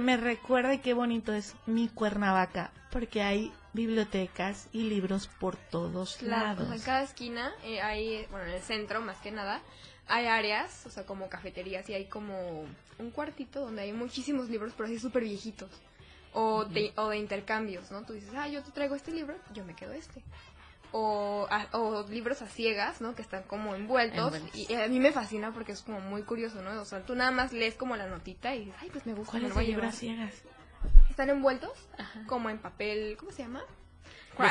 me recuerda y qué bonito es mi Cuernavaca, porque hay bibliotecas y libros por todos lados. en cada esquina eh, hay, bueno, en el centro más que nada, hay áreas, o sea, como cafeterías y hay como un cuartito donde hay muchísimos libros, pero así súper viejitos. O de, o de intercambios, ¿no? Tú dices, ah, yo te traigo este libro, yo me quedo este o, o libros a ciegas, ¿no? Que están como envueltos. Y a mí me fascina porque es como muy curioso, ¿no? O sea, tú nada más lees como la notita y dices, ay, pues me gusta. ¿Cuáles son libros ciegas? Están envueltos como en papel, ¿cómo se llama?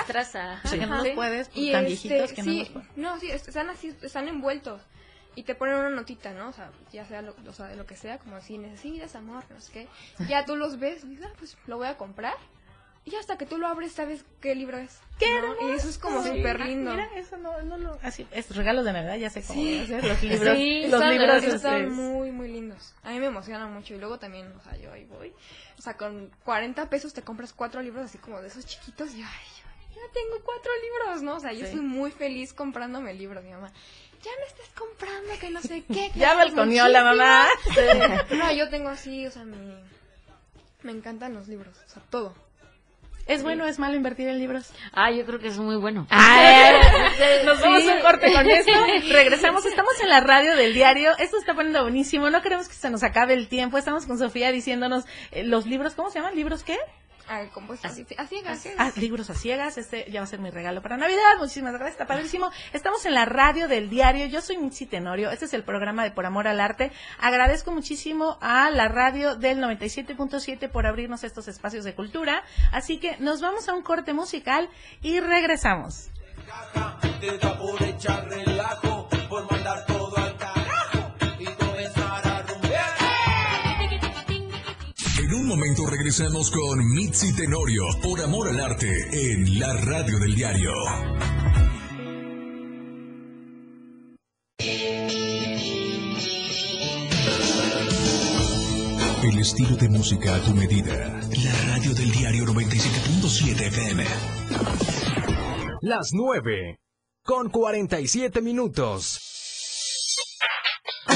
Traza. que no los puedes, y tan este, viejitos que no los puedes. No, sí, están así, están envueltos. Y te ponen una notita, ¿no? O sea, ya sea lo, o sea, de lo que sea, como si necesitas amor, no sé qué. Ya tú los ves y dices, ah, pues lo voy a comprar y hasta que tú lo abres sabes qué libro es. ¡Qué Y eso es como súper lindo. Mira, eso no, no, no, así, es regalo de Navidad, ya sé cómo hacer los libros. Sí, los libros están muy, muy lindos. A mí me emocionan mucho y luego también, o sea, yo ahí voy. O sea, con 40 pesos te compras cuatro libros así como de esos chiquitos y ay, ya tengo cuatro libros, ¿no? O sea, yo estoy muy feliz comprándome libros, mi mamá ya me estás comprando que no sé qué. ya balconeó la mamá. No, yo tengo así, o sea, me, me encantan los libros, o sea, todo. ¿Es bueno o es malo invertir en libros? Ah, yo creo que es muy bueno. nos vamos a un corte con esto. Regresamos. Estamos en la radio del diario. Esto está poniendo buenísimo. No queremos que se nos acabe el tiempo. Estamos con Sofía diciéndonos eh, los libros, ¿cómo se llaman? ¿Libros qué? Ah, a, ciegas. Ah, libros a ciegas, este ya va a ser mi regalo para Navidad. Muchísimas gracias, está padrísimo. Estamos en la radio del diario. Yo soy Mitzi Tenorio. Este es el programa de Por Amor al Arte. Agradezco muchísimo a la radio del 97.7 por abrirnos estos espacios de cultura. Así que nos vamos a un corte musical y regresamos. En un momento regresamos con Mitzi Tenorio por Amor al Arte en la radio del diario. El estilo de música a tu medida. La radio del diario 97.7 FM. Las 9 con 47 minutos.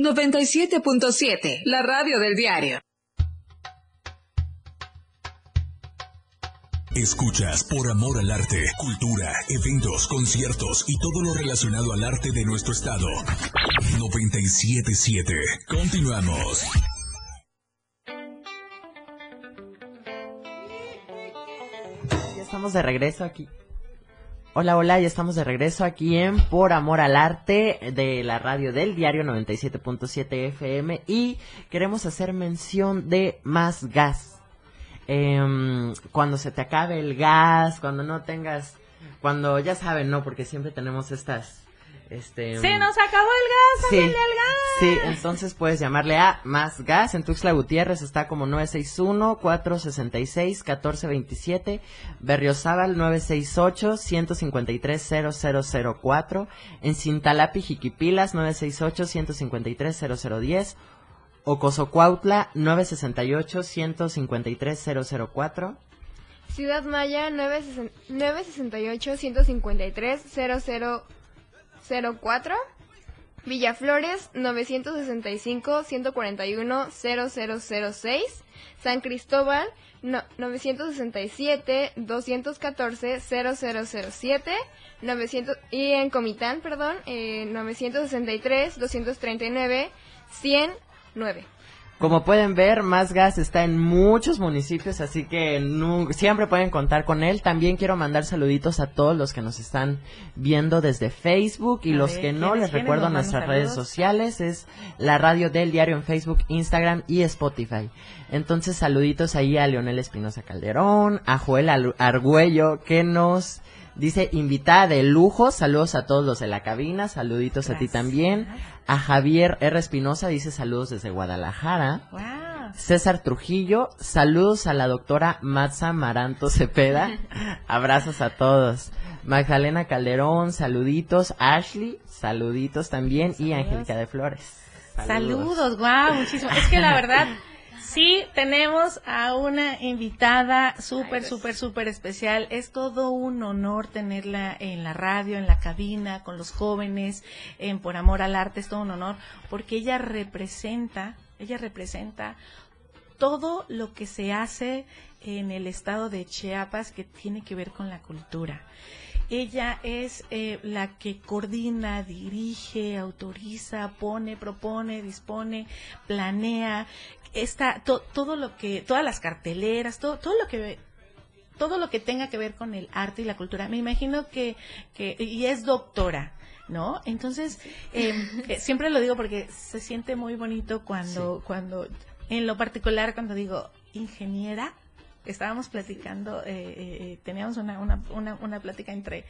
97.7, la radio del diario. Escuchas por amor al arte, cultura, eventos, conciertos y todo lo relacionado al arte de nuestro estado. 977. Continuamos. Ya estamos de regreso aquí. Hola, hola, ya estamos de regreso aquí en Por Amor al Arte de la radio del diario 97.7 FM y queremos hacer mención de más gas eh, cuando se te acabe el gas, cuando no tengas, cuando ya saben, ¿no? Porque siempre tenemos estas... Este, se nos acabó el gas, sí, al gas. Sí, entonces puedes llamarle a Más Gas. En Tuxtla Gutiérrez está como 961-466-1427. Berriozábal 968-153-0004. En Cintalapi, Jiquipilas 968-153-0010. Ocosocuautla 968-153-004. Ciudad Maya 968-153-0004. Villaflores 965-141-0006. San Cristóbal 967-214-0007. 900, y en Comitán, perdón, eh, 963-239-100. 9. Como pueden ver, Más Gas está en muchos municipios, así que siempre pueden contar con él. También quiero mandar saluditos a todos los que nos están viendo desde Facebook y los que no, les recuerdo nuestras redes sociales, es la radio del diario en Facebook, Instagram y Spotify. Entonces, saluditos ahí a Leonel Espinosa Calderón, a Joel Argüello, que nos Dice, invitada de lujo, saludos a todos los de la cabina, saluditos a ti también. A Javier R. Espinosa dice saludos desde Guadalajara. César Trujillo, saludos a la doctora Matza Maranto Cepeda. Abrazos a todos. Magdalena Calderón, saluditos. Ashley, saluditos también. Y Angélica de Flores. Saludos, guau, muchísimo. Es que la verdad, Sí, tenemos a una invitada súper, súper, súper especial. Es todo un honor tenerla en la radio, en la cabina, con los jóvenes, en Por Amor al Arte. Es todo un honor porque ella representa, ella representa todo lo que se hace en el estado de Chiapas que tiene que ver con la cultura. Ella es eh, la que coordina, dirige, autoriza, pone, propone, dispone, planea, está todo lo que, todas las carteleras, todo, todo lo que todo lo que tenga que ver con el arte y la cultura. Me imagino que, que y es doctora, ¿no? Entonces, em, eh, siempre lo digo porque se siente muy bonito cuando, cuando, en lo particular, cuando digo ingeniera, estábamos platicando, eh, eh, teníamos una, una, una, una, plática entre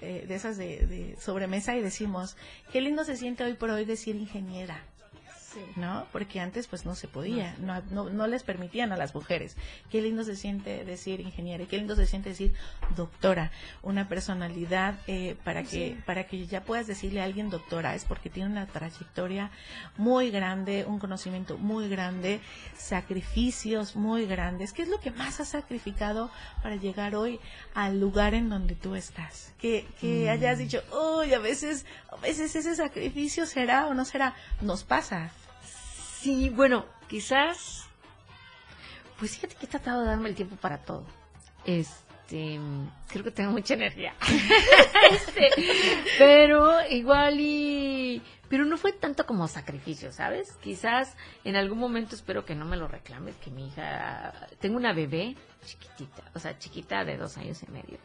de esas de, de sobremesa y decimos, qué lindo se siente hoy por hoy decir ingeniera, ¿no? Porque antes pues no se podía, no, no, no, les permitían a las mujeres. Qué lindo se siente decir ingeniera, qué lindo se siente decir doctora, una personalidad eh, para que para que ya puedas decirle a alguien doctora es porque tiene una trayectoria muy grande, un conocimiento muy grande, sacrificios muy grandes. ¿Qué es lo que más has sacrificado para llegar hoy al lugar en donde tú estás? Que, que mm. hayas dicho, uy, a veces, a veces ese sacrificio será o no será, nos pasa Sí, bueno, quizás. Pues fíjate que he tratado de darme el tiempo para todo. Este. Creo que tengo mucha energía. este, pero igual y. Pero no fue tanto como sacrificio, ¿sabes? Quizás en algún momento espero que no me lo reclames, que mi hija. Tengo una bebé chiquitita, o sea, chiquita de dos años y medio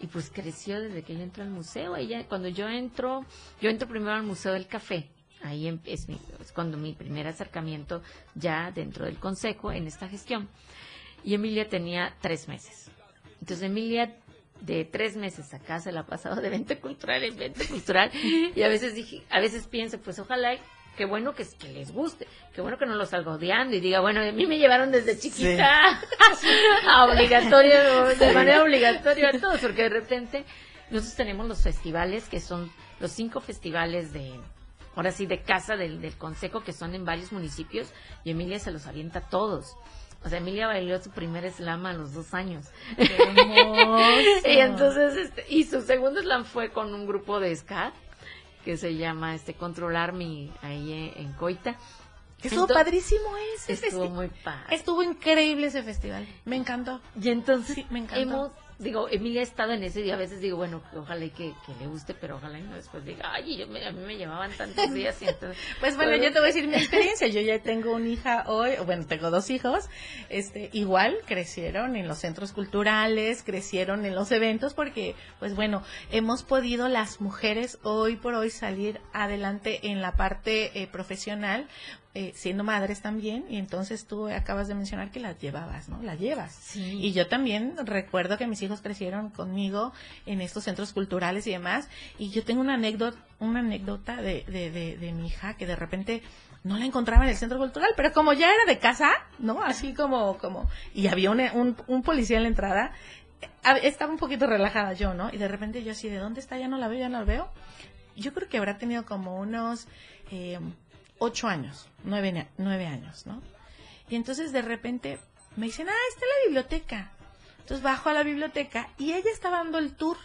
y pues creció desde que ella entró al museo. Ella, cuando yo entro, yo entro primero al Museo del Café Ahí em, es, cuando mi primer acercamiento ya dentro del consejo en esta gestión. Y Emilia tenía tres meses. Entonces Emilia de tres meses acá se la ha pasado de evento cultural en evento cultural y a veces dije, a veces pienso, pues ojalá qué bueno que, que les guste, qué bueno que no lo salga odiando y diga, bueno, a mí me llevaron desde chiquita a obligatorio, de manera obligatoria a todos, porque de repente nosotros tenemos los festivales que son los cinco festivales de ahora sí, de casa del, del consejo, que son en varios municipios, y Emilia se los avienta a todos. O sea, Emilia bailó su primer slam a los dos años. y entonces, este, y su segundo slam fue con un grupo de ska que se llama este Controlar Mi ahí en, Coita. Estuvo padrísimo ese. Estuvo muy padre. Estuvo increíble ese festival. Me encantó. Y entonces me encantó. hemos digo, Emilia ha estado en ese día, a veces digo, bueno, ojalá y que, le guste, pero ojalá y no después diga, ay, yo a mí me llevaban tantos días. Y entonces, pues bueno, yo te voy a decir mi experiencia, yo ya tengo una hija hoy, bueno, tengo dos hijos, este, igual crecieron en los centros culturales, crecieron en los eventos, porque, pues bueno, hemos podido las mujeres hoy por hoy salir adelante en la parte eh, profesional, eh, siendo madres también, y entonces tú acabas de mencionar que las llevabas, ¿no? Las llevas. Y yo también recuerdo que mis hijos crecieron conmigo en estos centros culturales y demás, y yo tengo una anécdota, una anécdota de, de, de, mi hija que de repente no la encontraba en el centro cultural, pero como ya era de casa, ¿no? Así como, como, y había un, un, policía en la entrada, estaba un poquito relajada yo, ¿no? Y de repente yo así, ¿de dónde está? Ya no la veo, ya no la veo. Yo creo que habrá tenido como unos eh, ocho años, nueve, nueve años, ¿no? Y entonces de repente me dicen, ah, está en la biblioteca. Entonces bajo a la biblioteca y ella estaba dando el tour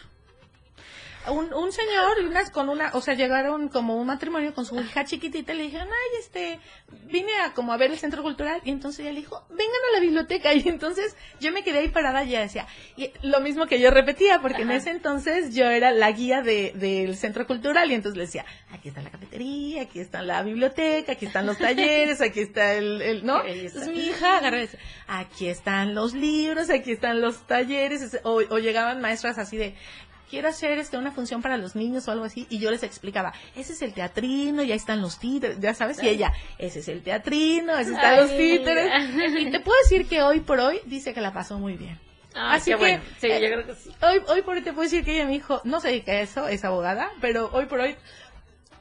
un, un señor y unas con una, o sea, llegaron como un matrimonio con su hija chiquitita y le dijeron, ay, este, vine a como a ver el centro cultural y entonces ella le dijo, vengan a la biblioteca y entonces yo me quedé ahí parada y decía, y lo mismo que yo repetía, porque en ese entonces yo era la guía de, del centro cultural. Y entonces le decía, aquí está la cafetería, aquí está la biblioteca, aquí están los talleres, aquí está el, el ¿no? Entonces mi hija agarró aquí están los libros, aquí están los talleres, o, o llegaban maestras así de, quiero hacer este, una función para los niños o algo así, y yo les explicaba, ese es el teatrino, y ahí están los títeres, ya sabes, y ella, ese es el teatrino, ese están los títeres. Y te puedo decir que hoy por hoy dice que la pasó muy bien. Ah, Así que, bueno. sí, yo creo que sí. Hoy, hoy por hoy te puedo decir que ella me dijo, no sé qué eso, es abogada, pero hoy por hoy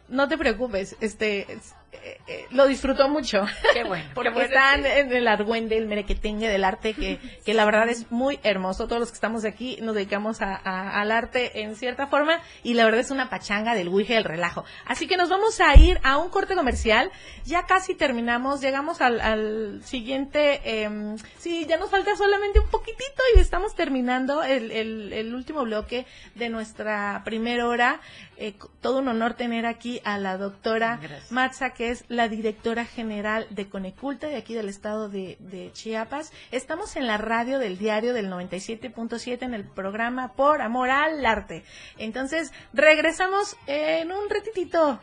no te preocupes, este, eh, eh, lo disfrutó mucho. Qué bueno. Porque están en el argüende, el merequetengue del arte, que, que la verdad es muy hermoso. Todos los que estamos aquí nos dedicamos a, al arte en cierta forma y la verdad es una pachanga del wije del relajo. Así que nos vamos a ir a un corte comercial. Ya casi terminamos, llegamos al, al siguiente. Eh, sí, ya nos falta solamente un poquitito y estamos terminando el, el, el último bloque de nuestra primera hora. Eh, todo un honor tener aquí a la doctora Matza, que es la directora general de Coneculta de aquí del estado de, Chiapas. Estamos en la radio del diario del 97.7 en el programa Por Amor al Arte. Entonces, regresamos en un ratitito.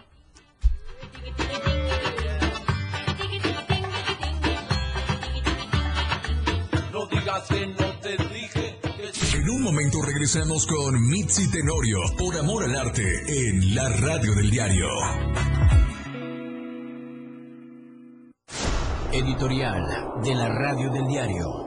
No digas que no te dije. En un momento regresamos con Mitzi Tenorio por Amor al Arte en la radio del diario. Editorial de la radio del diario.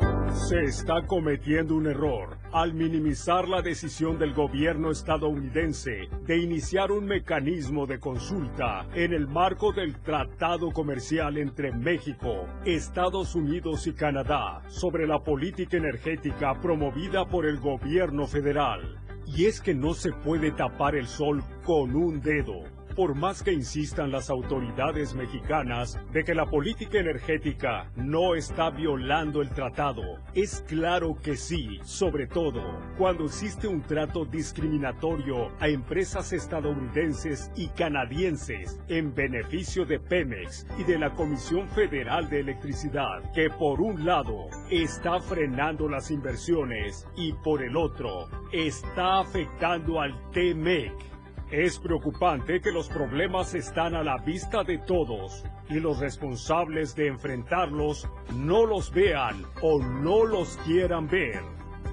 Se está cometiendo un error al minimizar la decisión del gobierno estadounidense de iniciar un mecanismo de consulta en el marco del Tratado Comercial entre México, Estados Unidos y Canadá sobre la política energética promovida por el gobierno federal. Y es que no se puede tapar el sol con un dedo por más que insistan las autoridades mexicanas de que la política energética no está violando el tratado, es claro que sí, sobre todo cuando existe un trato discriminatorio a empresas estadounidenses y canadienses en beneficio de Pemex y de la Comisión Federal de Electricidad, que por un lado está frenando las inversiones y por el otro está afectando al TMEC es preocupante que los problemas están a la vista de todos y los responsables de enfrentarlos no los vean o no los quieran ver.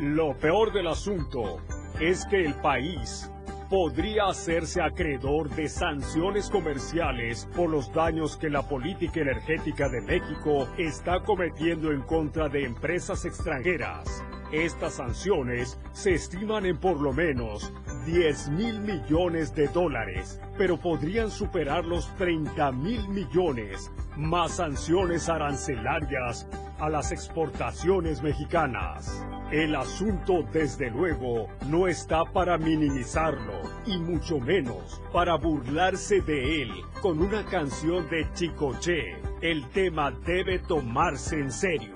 Lo peor del asunto es que el país podría hacerse acreedor de sanciones comerciales por los daños que la política energética de México está cometiendo en contra de empresas extranjeras. Estas sanciones se estiman en por lo menos 10 mil millones de dólares, pero podrían superar los 30 mil millones, más sanciones arancelarias a las exportaciones mexicanas. El asunto, desde luego, no está para minimizarlo, y mucho menos para burlarse de él con una canción de Chicoche. El tema debe tomarse en serio.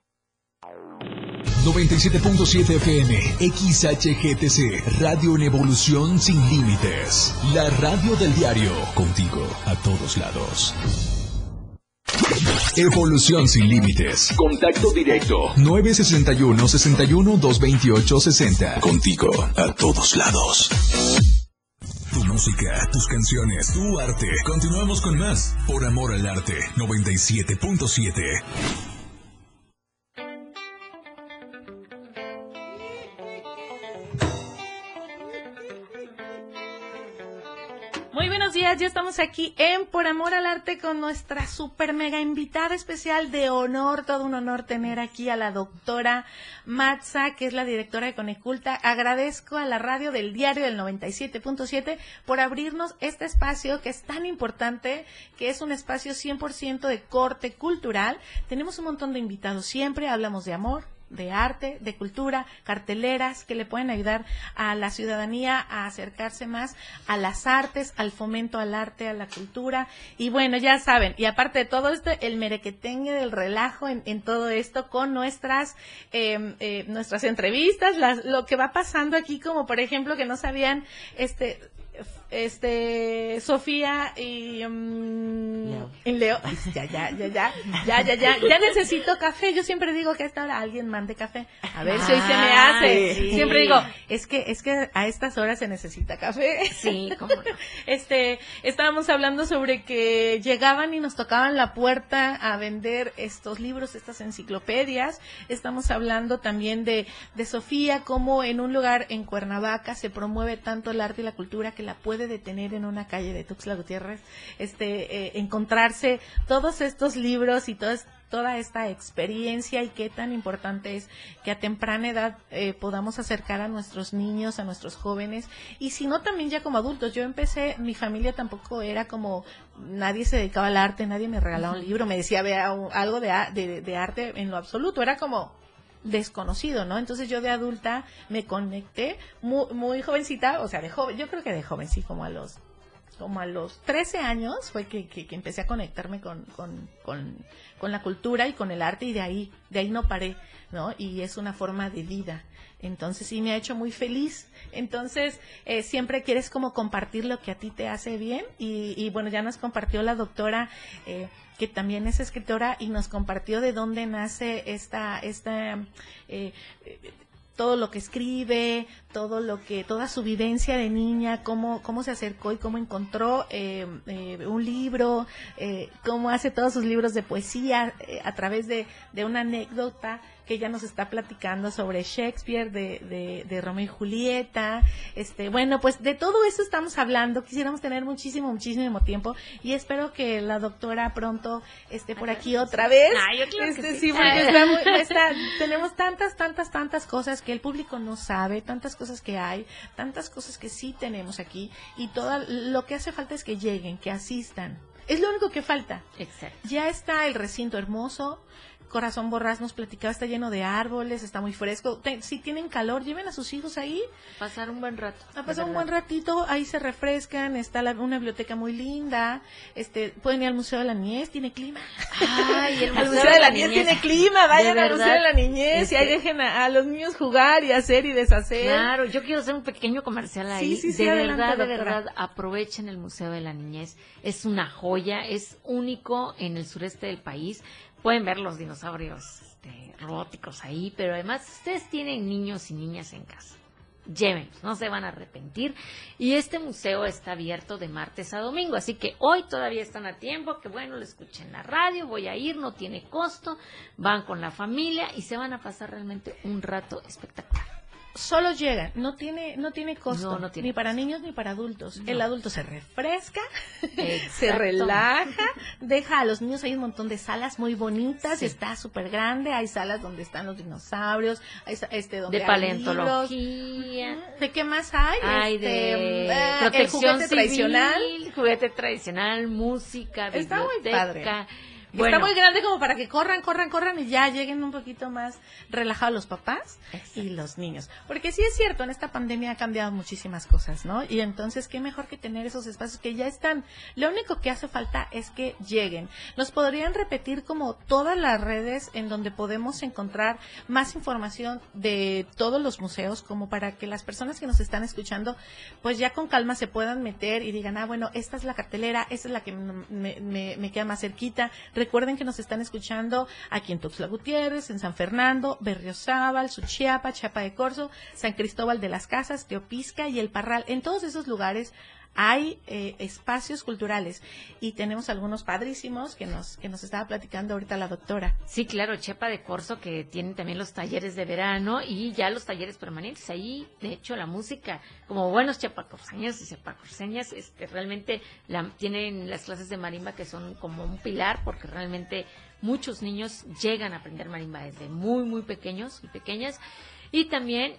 97.7 FM, XHGTC, Radio en Evolución Sin Límites. La radio del diario, contigo a todos lados. Evolución sin límites. Contacto directo. 961-61-228-60. Contigo a todos lados. Tu música, tus canciones, tu arte. Continuamos con más. Por amor al arte. 97.7. ya estamos aquí en Por Amor al Arte con nuestra super mega invitada especial de honor, todo un honor tener aquí a la doctora Matza, que es la directora de Coneculta. Agradezco a la radio del diario del 97.7 por abrirnos este espacio que es tan importante, que es un espacio 100% de corte cultural. Tenemos un montón de invitados siempre, hablamos de amor, de arte, de cultura, carteleras que le pueden ayudar a la ciudadanía a acercarse más a las artes, al fomento al arte, a la cultura. Y bueno, ya saben, y aparte de todo esto, el merequetengue del relajo en, en todo esto con nuestras, eh, eh, nuestras entrevistas, las, lo que va pasando aquí, como por ejemplo que no sabían, este, este Sofía y, um, Leo. y Leo. ya, ya, ya, ya, ya, ya, ya, ya necesito café. Yo siempre digo que a esta hora alguien mande café. A ver si hoy se me hace. Sí. Siempre digo, es que, es que a estas horas se necesita café. Sí, cómo no. Este, estábamos hablando sobre que llegaban y nos tocaban la puerta a vender estos libros, estas enciclopedias. Estamos hablando también de, de Sofía, como en un lugar en Cuernavaca se promueve tanto el arte y la cultura que la puede detener en una calle de Tuxtla Gutiérrez, este, eh, encontrarse todos estos libros y todas toda esta experiencia y qué tan importante es que a temprana edad eh, podamos acercar a nuestros niños, a nuestros jóvenes y si no también ya como adultos. Yo empecé, mi familia tampoco era como nadie se dedicaba al arte, nadie me regalaba un libro, me decía vea algo de, de, de arte en lo absoluto, era como desconocido, ¿no? Entonces yo de adulta me conecté muy, muy jovencita, o sea, de joven, yo creo que de joven, sí, como a los como a los 13 años fue que, que, empecé a conectarme con, con, con, con, la cultura y con el arte y de ahí, de ahí no paré, ¿no? Y es una forma de vida. Entonces sí me ha hecho muy feliz. Entonces eh, siempre quieres como compartir lo que a ti te hace bien y, y bueno, ya nos compartió la doctora eh, que también es escritora y nos compartió de dónde nace esta, esta eh, todo lo que escribe, todo lo que, toda su vivencia de niña, cómo, cómo se acercó y cómo encontró eh, eh, un libro, eh, cómo hace todos sus libros de poesía a través de, de una anécdota que ella nos está platicando sobre Shakespeare, de, de, de, Romeo y Julieta. Este, bueno, pues de todo eso estamos hablando. Quisiéramos tener muchísimo, muchísimo tiempo y espero que la doctora pronto esté por aquí otra vez. Ah, yo creo este, que sí. sí, porque está muy, está, tenemos tantas, tantas, tantas cosas que el público no sabe, tantas cosas que hay, tantas cosas que sí tenemos aquí y todo lo que hace falta es que lleguen, que asistan. Es lo único que falta. Exacto. Ya está el recinto hermoso, Corazón Borrás nos platicaba, está lleno de árboles, está muy fresco. si tienen calor, lleven a sus hijos ahí. Pasar un buen rato. A pasar un buen ratito, ahí se refrescan, está una biblioteca muy linda, este, pueden ir al Museo de la Niñez, tiene clima. Ay, el Museo, de, la, Niñez, tiene clima, vayan al Museo de la Niñez y ahí este dejen a, los niños jugar y hacer y deshacer. Claro, yo quiero hacer un pequeño comercial ahí. Sí, sí, de verdad, de verdad, aprovechen el Museo de la Niñez. Es una joya, es único en el sureste del país. Pueden ver los dinosaurios este, robóticos ahí, pero además ustedes tienen niños y niñas en casa llévenlos, no se van a arrepentir. Y este museo está abierto de martes a domingo, así que hoy todavía están a tiempo, que bueno, lo escuchen en la radio, voy a ir, no tiene costo, van con la familia y se van a pasar realmente un rato espectacular solo llega, no tiene, no tiene costo, ni para niños ni para adultos. El adulto se refresca, se relaja, deja a los niños, hay un montón de salas muy bonitas, está súper grande, hay salas donde están los dinosaurios, hay este donde de paleontología. ¿De qué más hay? Hay de este, ah, protección juguete tradicional, juguete tradicional, música, biblioteca. Está muy padre. Está muy grande como para que corran, corran, corran y ya lleguen un poquito más relajados los papás y los niños. Porque sí es cierto, en esta pandemia ha cambiado muchísimas cosas, ¿no? Y entonces, qué mejor que tener esos espacios que ya están. Lo único que hace falta es que lleguen. Nos podrían repetir como todas las redes en donde podemos encontrar más información de todos los museos, como para que las personas que nos están escuchando, pues ya con calma se puedan meter y digan, ah, bueno, esta es la cartelera, esta es la que me, me, me queda más cerquita Recuerden que nos están escuchando aquí en Tuxtla Gutiérrez, en San Fernando, Berriozábal, Suchiapa, Chiapa de Corzo, San Cristóbal de las Casas, Teopisca y El Parral. En todos esos lugares hay eh, espacios culturales y tenemos algunos padrísimos que nos que nos estaba platicando ahorita la doctora. Sí, claro, Chepa de Corzo que tienen también los talleres de verano y ya los talleres permanentes. Ahí, de hecho, la música, como buenos chepacorseñas y chepacorseñas, este, realmente la, tienen las clases de marimba que son como un pilar porque realmente muchos niños llegan a aprender marimba desde muy, muy pequeños y pequeñas. Y también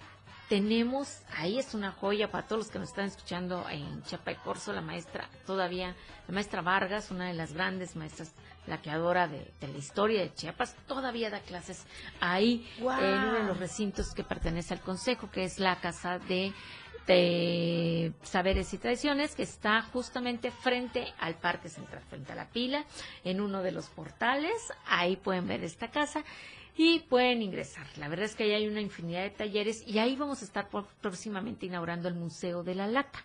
tenemos, ahí es una joya para todos los que nos están escuchando en Chiapa y Corso, la maestra todavía, la maestra Vargas, una de las grandes maestras laqueadora de, de la historia de Chiapas, todavía da clases ahí en uno de los recintos que pertenece al Consejo, que es la Casa de, de Saberes y Tradiciones, que está justamente frente al Parque Central, frente a la pila, en uno de los portales. Ahí pueden ver esta casa y pueden ingresar. La verdad es que ahí hay una infinidad de talleres y ahí vamos a estar próximamente inaugurando el Museo de la Laca.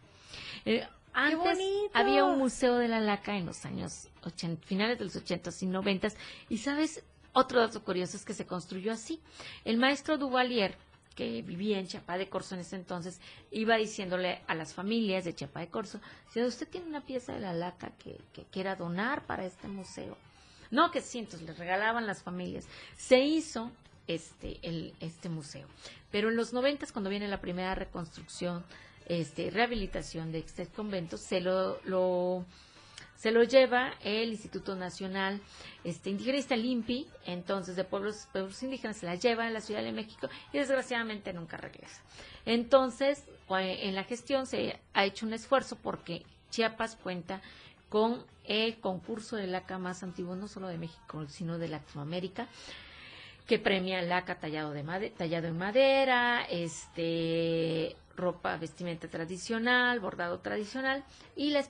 Eh, antes había un Museo de la Laca en los años 80, finales de los 80 y 90 y sabes, otro dato curioso es que se construyó así. El maestro Duvalier que vivía en Chapa de Corso en ese entonces, iba diciéndole a las familias de Chapa de Corso, si usted tiene una pieza de la laca que, que quiera donar para este museo, no que cientos les regalaban las familias. Se hizo este, el, este museo. Pero en los noventas, cuando viene la primera reconstrucción, este, rehabilitación de este convento, se lo, lo se lo lleva el Instituto Nacional este, Indigenista Limpi, entonces de pueblos, pueblos indígenas, se la lleva a la Ciudad de México y desgraciadamente nunca regresa. Entonces, en la gestión se ha hecho un esfuerzo porque Chiapas cuenta con el concurso de laca más antiguo, no solo de México, sino de Latinoamérica, que premia laca tallado, de tallado en madera, este ropa, vestimenta tradicional, bordado tradicional, y los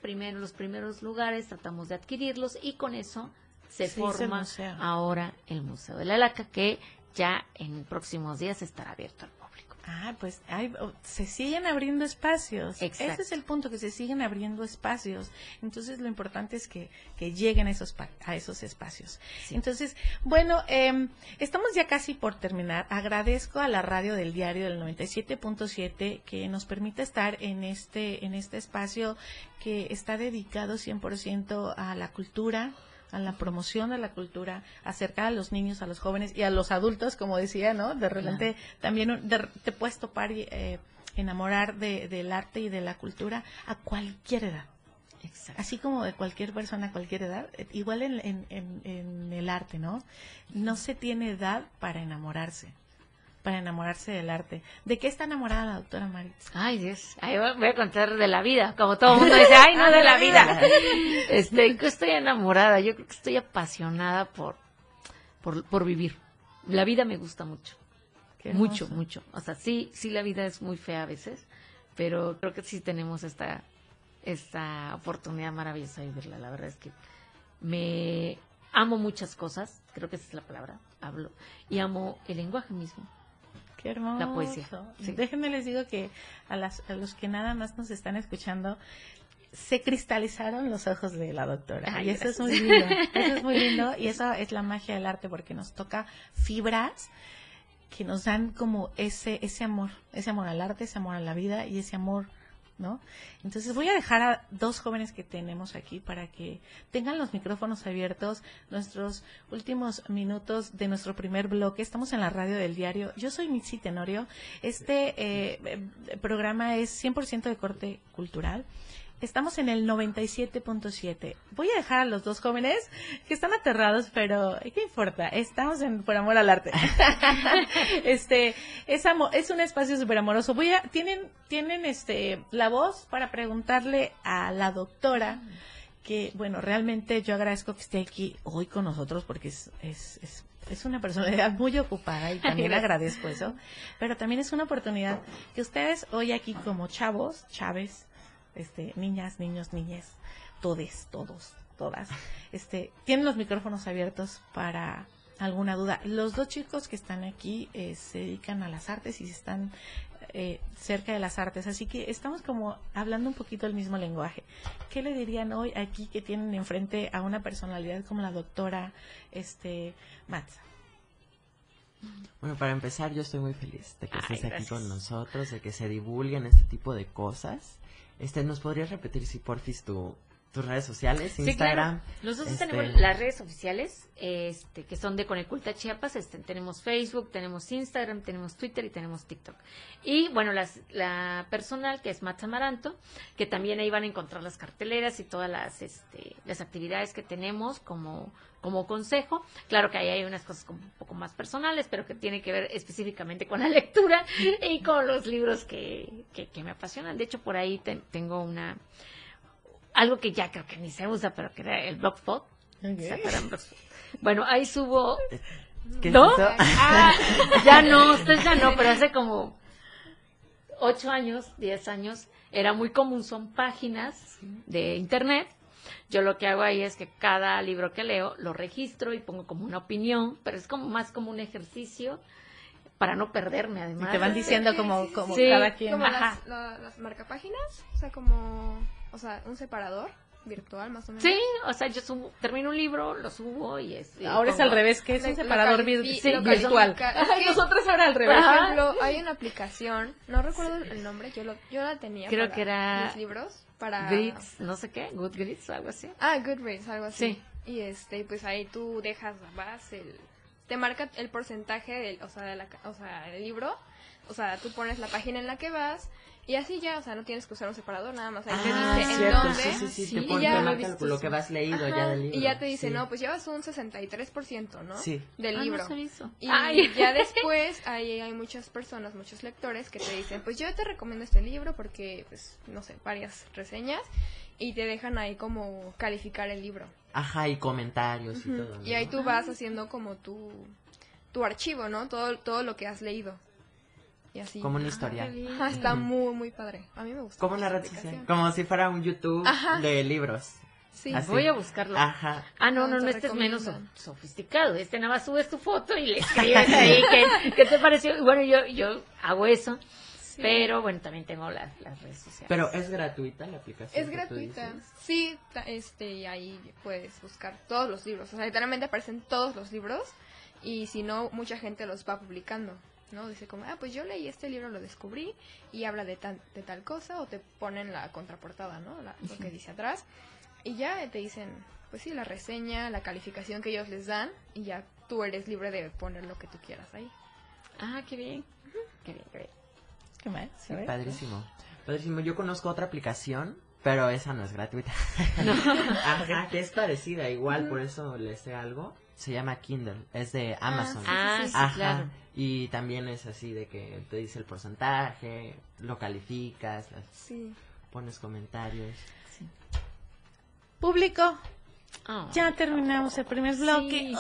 primeros lugares tratamos de adquirirlos y con eso se forma ahora el Museo de la Laca, que ya en próximos días estará abierto Ah, pues oh, se siguen abriendo espacios. Ese es el punto, que se siguen abriendo espacios. Entonces lo importante es que, lleguen a esos, a esos espacios. Entonces, bueno, eh, estamos ya casi por terminar. Agradezco a la radio del diario del 97.7 que nos permite estar en este, en este espacio que está dedicado 100% a la cultura, a la promoción de la cultura, acercar a los niños, a los jóvenes y a los adultos, como decía, ¿no? De repente también te puedes topar y eh, enamorar de, del arte y de la cultura a cualquier edad. Así como de cualquier persona a cualquier edad, eh, igual en, en, en, en el arte, ¿no? No se tiene edad para enamorarse para enamorarse del arte. ¿De qué está enamorada la doctora Maritz? Ay, Dios, ahí voy a contar de la vida, como todo el mundo dice, ay, no, de la vida. Este, estoy enamorada, yo creo que estoy apasionada por, por, por vivir. La vida me gusta mucho. Mucho, mucho. O sea, sí, sí la vida es muy fea a veces, pero creo que sí tenemos esta, esta oportunidad maravillosa de vivirla. La verdad es que me amo muchas cosas, creo que esa es la palabra, hablo, y amo el lenguaje mismo. Qué hermoso. La poesía. Déjenme les digo que a, las, a los que nada más nos están escuchando, se cristalizaron los ojos de la doctora. y eso es muy lindo. Eso es muy lindo. Y eso es la magia del arte porque nos toca fibras que nos dan como ese, ese amor, ese amor al arte, ese amor a la vida y ese amor ¿no? Entonces voy a dejar a dos jóvenes que tenemos aquí para que tengan los micrófonos abiertos, nuestros últimos minutos de nuestro primer bloque. Estamos en la radio del diario. Yo soy Mitzi Tenorio. Este eh, programa es 100% de corte cultural. Estamos en el 97.7. Voy a dejar a los dos jóvenes que están aterrados, pero ¿qué importa? Estamos en Por Amor al Arte. este, es, es un espacio súper amoroso. Voy a, tienen, tienen este, la voz para preguntarle a la doctora que, bueno, realmente yo agradezco que esté aquí hoy con nosotros porque es, es, es es una personalidad muy ocupada y también agradezco eso, pero también es una oportunidad que ustedes hoy aquí como chavos, chaves, este, niñas, niños, niñas, todes, todos, todas, este, tienen los micrófonos abiertos para alguna duda. Los dos chicos que están aquí eh, se dedican a las artes y están eh, cerca de las artes, así que estamos como hablando un poquito el mismo lenguaje. ¿Qué le dirían hoy aquí que tienen enfrente a una personalidad como la doctora este, Matza? Bueno, para empezar, yo estoy muy feliz de que estés aquí con nosotros, de que se divulguen este tipo de cosas. Este, ¿nos podrías repetir si porfis tu, tus redes sociales, Instagram. Nosotros este, tenemos las redes oficiales, este, que son de Coneculta Chiapas, este, tenemos Facebook, tenemos Instagram, tenemos Twitter y tenemos TikTok. Y bueno, las, la personal que es Matt Amaranto, que también ahí van a encontrar las carteleras y todas las, este, las actividades que tenemos como, como consejo. Claro que ahí hay unas cosas como un poco más personales, pero que tienen que ver específicamente con la lectura y con los libros que, que, me apasionan. De hecho, por ahí tengo una algo que ya creo que ni se usa, pero que era el Blogspot. Bueno, ahí subo... ¿No? Ah, ya no, usted ya no, pero hace como ocho años, diez años, era muy común, son páginas de internet. Yo lo que hago ahí es que cada libro que leo lo registro y pongo como una opinión, pero es como más como un ejercicio para no perderme además. Y te van diciendo como, como cada quien. Como las, las marcapáginas, o sea, como o sea, un separador virtual más o menos. Sí, o sea, yo subo, termino un libro, lo subo y es... ahora es al revés, que es un separador virtual. nosotros ahora al revés. Por ejemplo, hay una aplicación, no recuerdo el nombre, yo, lo, yo la tenía Creo que era... Mis libros para... Goodreads, no sé qué, Goodreads, algo así. Ah, Goodreads, algo así. Sí. Y este, pues ahí tú dejas, vas, el... Te marca el porcentaje del, o sea, de la, o sea, del libro. O sea, tú pones la página en la que vas y así ya, o sea, no tienes que usar un separador nada más. Ahí te ah, dice en dónde. Sí, sí, sí, te pone, ya, lo, que vas leído ya del libro. Y ya te dice, no, pues llevas un 63%, ¿no? Sí. Del ah, libro. No y ya después hay, hay muchas personas, muchos lectores que te dicen, pues yo te recomiendo este libro porque, pues, no sé, varias reseñas. Y te dejan ahí como calificar el libro. Ajá, y comentarios y todo. Y ahí tú vas haciendo como tu, tu archivo, ¿no? Todo, todo lo que has leído. Como una historia. está muy, muy padre. A mí me gusta. Como una red Como si fuera un YouTube de libros. Sí, voy a buscarlo. Ajá. Ah, no, no, no, este es menos sofisticado. Este nada más subes tu foto y le escribes ahí qué, te pareció. Bueno, yo, yo hago eso. Pero bueno, también tengo las, redes sociales. Pero es gratuita la aplicación. Es gratuita. Sí, este, y ahí puedes buscar todos los libros. O sea, literalmente aparecen todos los libros. Y si no, mucha gente los va publicando. ¿No? Dice como, ah, pues yo leí este libro, lo descubrí y habla de, tal de tal cosa o te ponen la contraportada, ¿no? lo que dice atrás y ya te dicen, pues sí, la reseña, la calificación que ellos les dan y ya tú eres libre de poner lo que tú quieras ahí. Ah, qué bien. Qué bien, qué bien. ¿Qué más? padrísimo. Padrísimo. Yo conozco otra aplicación, pero esa no es gratuita. Ajá, que es parecida, igual, por eso le sé algo. Se llama Kindle, es de ah, Amazon. Ah, sí, Ajá. claro. Y también es así de que te dice el porcentaje, lo calificas, pones comentarios. Público, ya terminamos el primer bloque.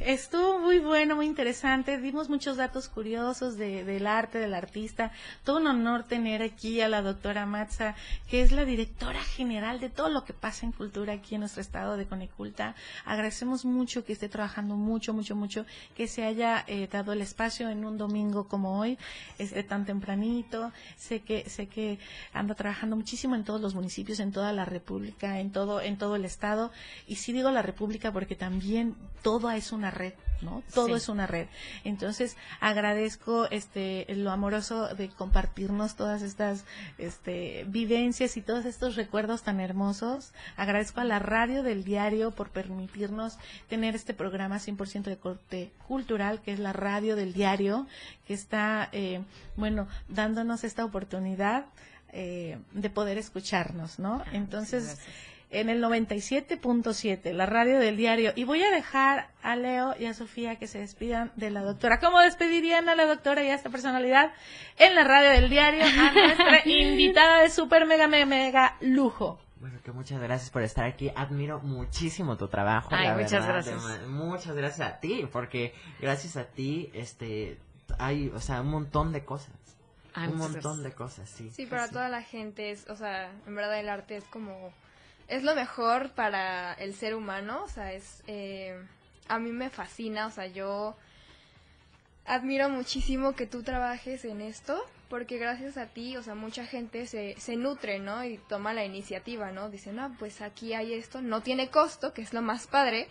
estuvo muy bueno, muy interesante. Dimos muchos datos curiosos de, del arte, del artista. Todo un honor tener aquí a la doctora Matza, que es la directora general de todo lo que pasa en cultura aquí en nuestro estado de Coneculta. Agradecemos mucho que esté trabajando mucho, mucho, mucho, que se haya eh, dado el espacio en un domingo como hoy, este, tan tempranito. Sé que, sé que anda trabajando muchísimo en todos los municipios, en toda la República, en todo, en todo el estado y sí digo la República porque también todo es una red, ¿no? Todo es una red. Entonces, agradezco este lo amoroso de compartirnos todas estas este vivencias y todos estos recuerdos tan hermosos. Agradezco a la radio del diario por permitirnos tener este programa 100% de corte cultural, que es la radio del diario, que está, eh, bueno, dándonos esta oportunidad eh, de poder escucharnos, ¿no? Ah, Entonces, en el 97.7, la radio del diario. Y voy a dejar a Leo y a Sofía que se despidan de la doctora. ¿Cómo despedirían a la doctora y a esta personalidad en la radio del diario? A nuestra invitada de super mega mega, mega lujo. Bueno, que muchas gracias por estar aquí. Admiro muchísimo tu trabajo. Ay, muchas gracias. muchas gracias a ti, porque gracias a ti, este, hay, o sea, un montón de cosas. un montón de cosas, sí. Sí, para toda la gente es, o sea, en verdad el arte es como es lo mejor para el ser humano, o sea, es, eh, a mí me fascina, o sea, yo admiro muchísimo que tú trabajes en esto, porque gracias a ti, o sea, mucha gente se, se nutre, ¿no? Y toma la iniciativa, ¿no? Dice, no, pues aquí hay esto, no tiene costo, que es lo más padre,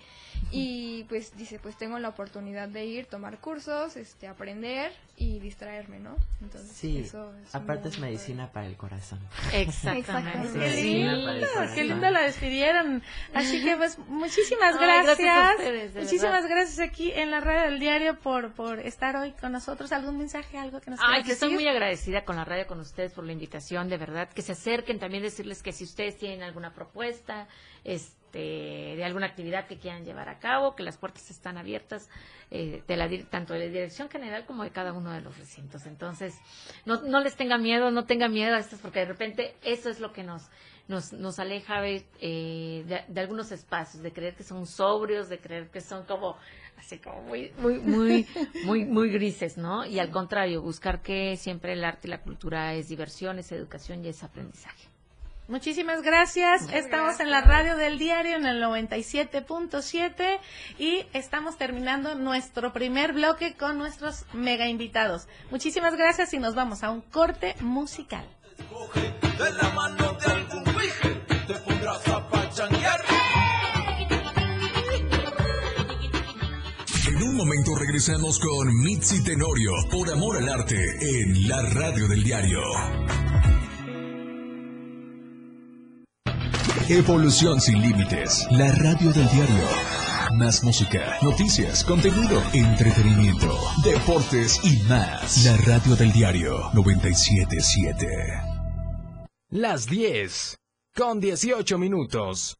y pues dice, pues tengo la oportunidad de ir, tomar cursos, este, aprender y distraerme, ¿no? Entonces, sí, eso es aparte es medicina para el corazón. Exactamente. Qué lindo, qué lindo la despidieron. Así que pues muchísimas gracias. muchísimas gracias aquí en la radio del diario por por estar hoy con nosotros. ¿Algún mensaje, algo que nos Ay, que estoy muy agradecida con la radio, con ustedes por la invitación, de verdad, que se acerquen, también decirles que si ustedes tienen alguna propuesta, este, de alguna actividad que quieran llevar a cabo, que las puertas están abiertas eh, de la, tanto de la dirección general como de cada uno de los recintos. Entonces, no, no les tenga miedo, no tenga miedo a estas, porque de repente eso es lo que nos, nos, nos aleja eh, de, de, algunos espacios, de creer que son sobrios, de creer que son como así como muy, muy, muy, muy, muy grises, ¿no? Y al contrario, buscar que siempre el arte y la cultura es diversión, es educación y es aprendizaje. Muchísimas gracias. estamos en la radio del diario en el 97.7 y estamos terminando nuestro primer bloque con nuestros mega invitados. Muchísimas gracias y nos vamos a un corte musical. En un momento regresamos con Mitzi Tenorio por Amor al Arte en la radio del diario. Evolución sin límites, la radio del diario. Más música, noticias, contenido, entretenimiento, deportes y más. La radio del diario 977. Las 10 con 18 minutos.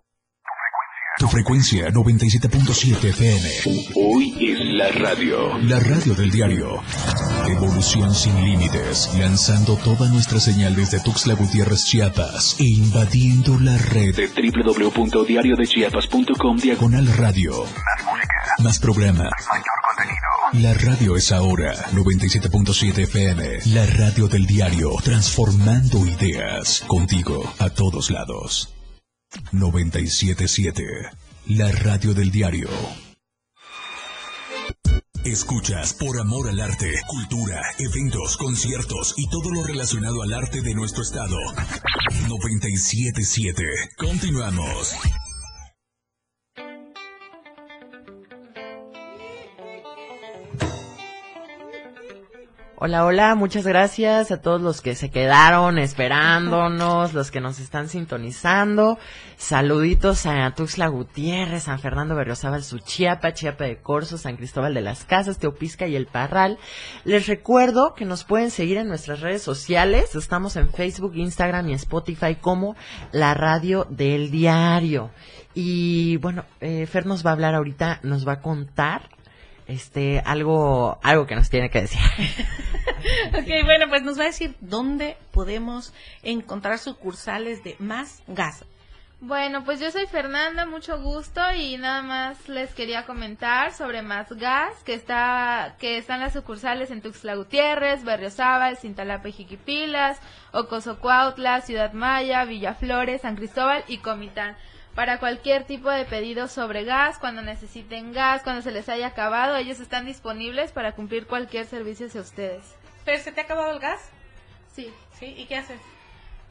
Tu frecuencia 97.7 FM. Hoy es la radio. La radio del diario. Evolución sin límites. Lanzando toda nuestra señal desde Tuxtla Gutiérrez, Chiapas. E invadiendo la red de www.diariodechiapas.com diagonal radio. Más música. Más programa. Mayor contenido. La radio es ahora 97.7 FM. La radio del diario. Transformando ideas. Contigo a todos lados. 977, la radio del diario. Escuchas por amor al arte, cultura, eventos, conciertos y todo lo relacionado al arte de nuestro estado. 977. Continuamos. Hola, hola, muchas gracias a todos los que se quedaron esperándonos, los que nos están sintonizando. Saluditos a Tuxtla Gutiérrez, San Fernando Berriozábal, Suchiapa, Chiapa de Corzo, San Cristóbal de las Casas, Teopisca y El Parral. Les recuerdo que nos pueden seguir en nuestras redes sociales. Estamos en Facebook, Instagram y Spotify como La Radio del Diario. Y bueno, eh, Fer nos va a hablar ahorita, nos va a contar este algo algo que nos tiene que decir. ok, bueno, pues nos va a decir dónde podemos encontrar sucursales de Más Gas. Bueno, pues yo soy Fernanda, mucho gusto y nada más les quería comentar sobre Más Gas, que está que están las sucursales en Tuxtla Gutiérrez, Berriozábal, Cintalapa y Jiquipilas, Ocosocuautla, Ciudad Maya, Villaflores, San Cristóbal y Comitán para cualquier tipo de pedido sobre gas, cuando necesiten gas, cuando se les haya acabado, ellos están disponibles para cumplir cualquier servicio hacia ustedes. ¿Pero se te ha acabado el gas? Sí. ¿Sí? ¿Y qué haces?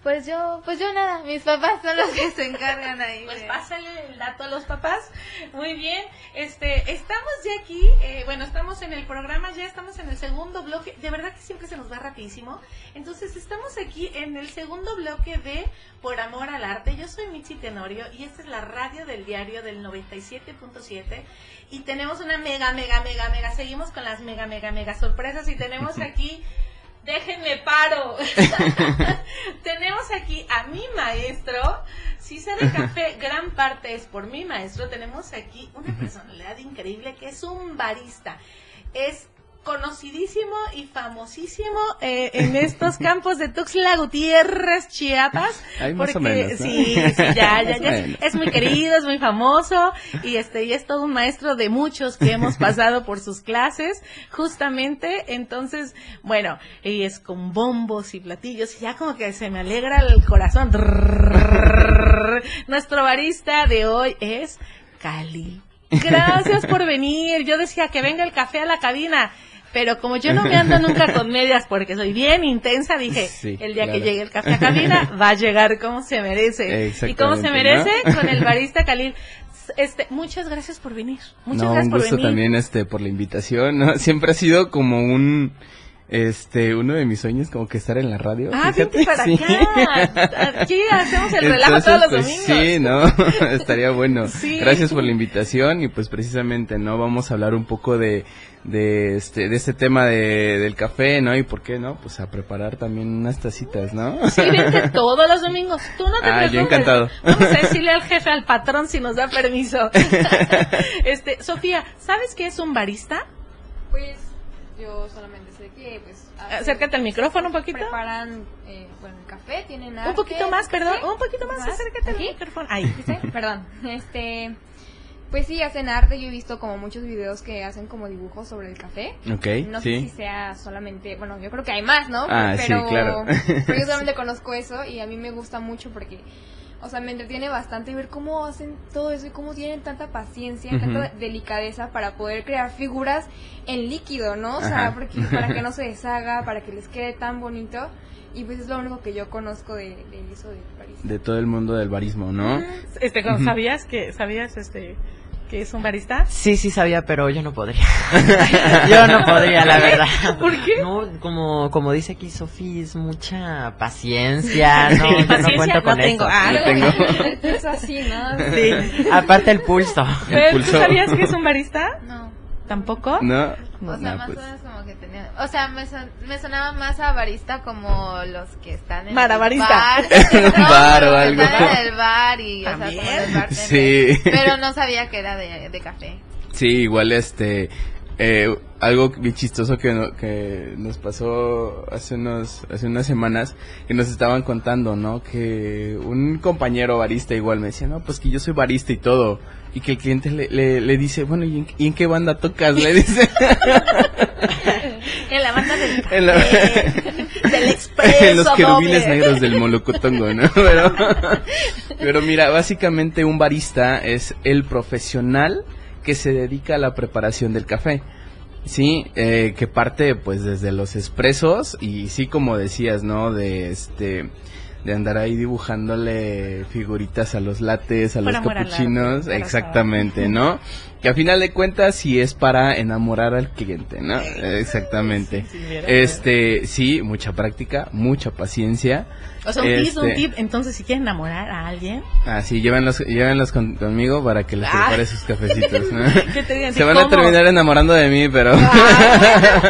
Pues yo, pues yo nada, mis papás son los que se encargan ahí. Pues pásale el dato a los papás. Muy bien, este, estamos ya aquí, eh, bueno, estamos en el programa, ya estamos en el segundo bloque, de verdad que siempre se nos va rapidísimo. Entonces, estamos aquí en el segundo bloque de Por Amor al Arte. Yo soy Michi Tenorio y esta es la radio del diario del 97.7 y tenemos una mega, mega, mega, mega, seguimos con las mega, mega, mega sorpresas y tenemos aquí déjenme paro. Tenemos aquí a mi maestro. Si sé de café, gran parte es por mi maestro. Tenemos aquí una personalidad increíble que es un barista. Es conocidísimo y famosísimo eh, en estos campos de Tuxtla Gutiérrez, Chiapas. porque sí, sí, ya, ya, ya. Es muy querido, es muy famoso y este y es todo un maestro de muchos que hemos pasado por sus clases, justamente. Entonces, bueno, y es con bombos y platillos y ya como que se me alegra el corazón. Nuestro barista de hoy es Cali. Gracias por venir. Yo decía que venga el café a la cabina. Pero como yo no me ando nunca con medias porque soy bien intensa, dije, el día que llegue el café a cabina va a llegar como se merece. Y como se merece con el barista Khalil. Este, muchas gracias por venir. Muchas no, gracias un por gusto también este por la invitación. Siempre ha sido como un este, uno de mis sueños como que estar en la radio. Ah, fíjate para acá. Aquí hacemos el relajo todos los pues, domingos. Sí, ¿no? Estaría bueno. Gracias por la invitación y pues precisamente, ¿no? Vamos a hablar un poco de, de este, de este tema de, del café, ¿no? Y por qué, ¿no? Pues a preparar también unas tacitas, ¿no? Sí, vente todos los domingos. Tú no te ah, preocupes. yo encantado. Vamos a decirle al jefe, al patrón, si nos da permiso. este, Sofía, ¿sabes qué es un barista? Pues yo solamente sé pues acércate al micrófono un poquito preparan eh, bueno el café tienen un poquito más perdón un poquito más, acércate al micrófono ahí perdón este pues sí, hacen arte. Yo he visto como muchos videos que hacen como dibujos sobre el café. Ok, No sí. sé si sea solamente, bueno, yo creo que hay más, ¿no? Ah, pero, sí, claro. pero yo solamente conozco eso y a mí me gusta mucho porque, o sea, me entretiene bastante ver cómo hacen todo eso y cómo tienen tanta paciencia, Ujú. tanta delicadeza para poder crear figuras en líquido, ¿no? O sea, porque, para que no se deshaga, para que les quede tan bonito. Y pues es lo único que yo conozco de, de eso de París. De todo el mundo del barismo, ¿no? este sabías que sabías este que es un barista Sí, sí sabía, pero yo no podría. yo no podría, la verdad. ¿Por qué? No, como, como dice aquí Sofía, es mucha paciencia. No, yo no Paciencia cuento con no tengo. eso. Ah, tengo. Es así, ¿no? Sí, aparte el pulso. Fer, ¿tú pulso. sabías que es un barista No. Tampoco No, O sea, no, más pues. o menos como que tenía... O sea, me, son- me sonaba más a barista como los que están en Marabarista. el bar. Un bar o algo. Están en el bar y, o sea, como bartender. Sí. Pero no sabía que era de, de café. Sí, igual este eh, algo bien chistoso que, no- que nos pasó hace unos hace unas semanas que nos estaban contando, ¿no? Que un compañero barista igual me decía, "No, pues que yo soy barista y todo." Y que el cliente le, le, le dice, "Bueno, ¿y en, y en qué banda tocas?" Le dice. en la banda del café, En la- del expreso en los querubines doble. negros del Molocotongo, ¿no? Pero, pero mira, básicamente un barista es el profesional que se dedica a la preparación del café. Sí, eh, que parte pues desde los expresos y sí como decías, ¿no? De este de andar ahí dibujándole figuritas a los lates, a los capuchinos, exactamente, ¿no? Que a final de cuentas sí es para enamorar al cliente, ¿no? Exactamente. este, sí, mucha práctica, mucha paciencia. O sea, un tip, un este, tip. Entonces, si quieren enamorar a alguien. Ah, sí, llévenlos, llévenlos conmigo para que les ah. prepare sus cafecitos, ¿no? Se van a terminar enamorando de mí, pero. Ah,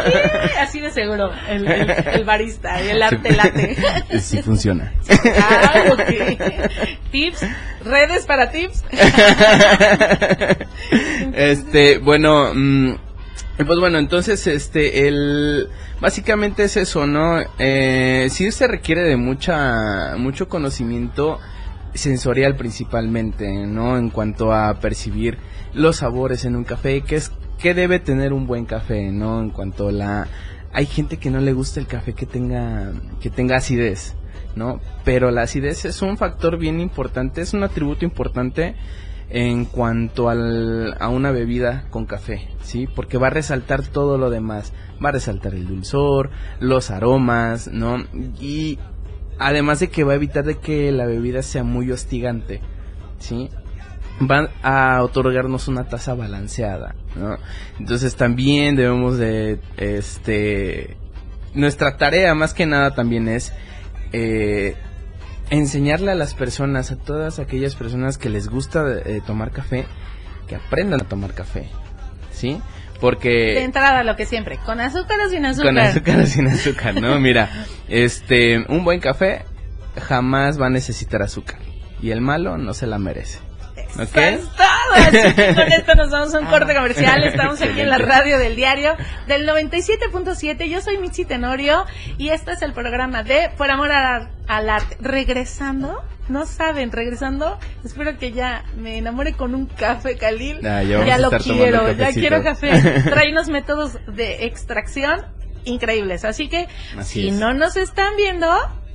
así de seguro. El, el, barista y el arte late. Sí funciona. Ah, Tips, redes para tips. este, bueno, pues bueno, entonces, este, el, básicamente es eso, ¿no? Eh, sí se requiere de mucha, mucho conocimiento sensorial principalmente, ¿no? En cuanto a percibir los sabores en un café, que es, que debe tener un buen café, ¿no? En cuanto a la, hay gente que no le gusta el café que tenga, que tenga acidez, ¿no? Pero la acidez es un factor bien importante, es un atributo importante en cuanto al, a una bebida con café, ¿sí? Porque va a resaltar todo lo demás, va a resaltar el dulzor, los aromas, ¿no? Y además de que va a evitar de que la bebida sea muy hostigante, ¿sí? Va a otorgarnos una taza balanceada, ¿no? Entonces también debemos de, este, nuestra tarea más que nada también es eh, enseñarle a las personas, a todas aquellas personas que les gusta eh, tomar café, que aprendan a tomar café, ¿sí? Porque... De entrada, lo que siempre, con azúcar o sin azúcar. Con azúcar o sin azúcar, ¿no? Mira, este, un buen café jamás va a necesitar azúcar. Y el malo no se la merece. ¿Okay? Así con esto nos vamos a un corte comercial. Estamos aquí en la radio del diario del 97.7. Yo soy Michi Tenorio y este es el programa de Por Amor al, Arte. Regresando, no saben, regresando, espero que ya me enamore con un café, Khalil. Ah, ya, lo quiero, ya quiero café. Trae unos métodos de extracción increíbles. Así que, si no nos están viendo,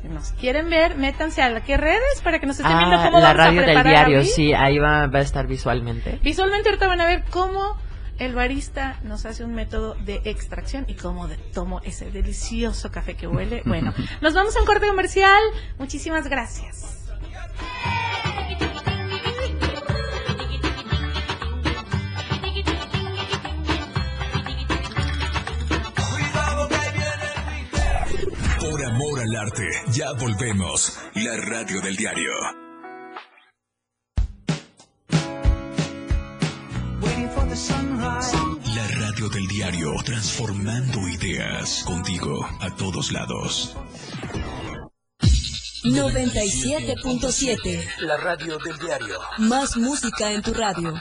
nos quieren ver, métanse a qué redes para que nos estén viendo ah, cómo la vamos radio del diario, sí, ahí va, a estar visualmente. Visualmente ahorita van a ver cómo el barista nos hace un método de extracción y cómo tomo ese delicioso café que huele. Bueno, nos vamos a un corte comercial. Muchísimas gracias. Amor al arte. Ya volvemos. La radio del diario. La radio del diario, transformando ideas contigo a todos lados. 97.7 La radio del diario. Más música en tu radio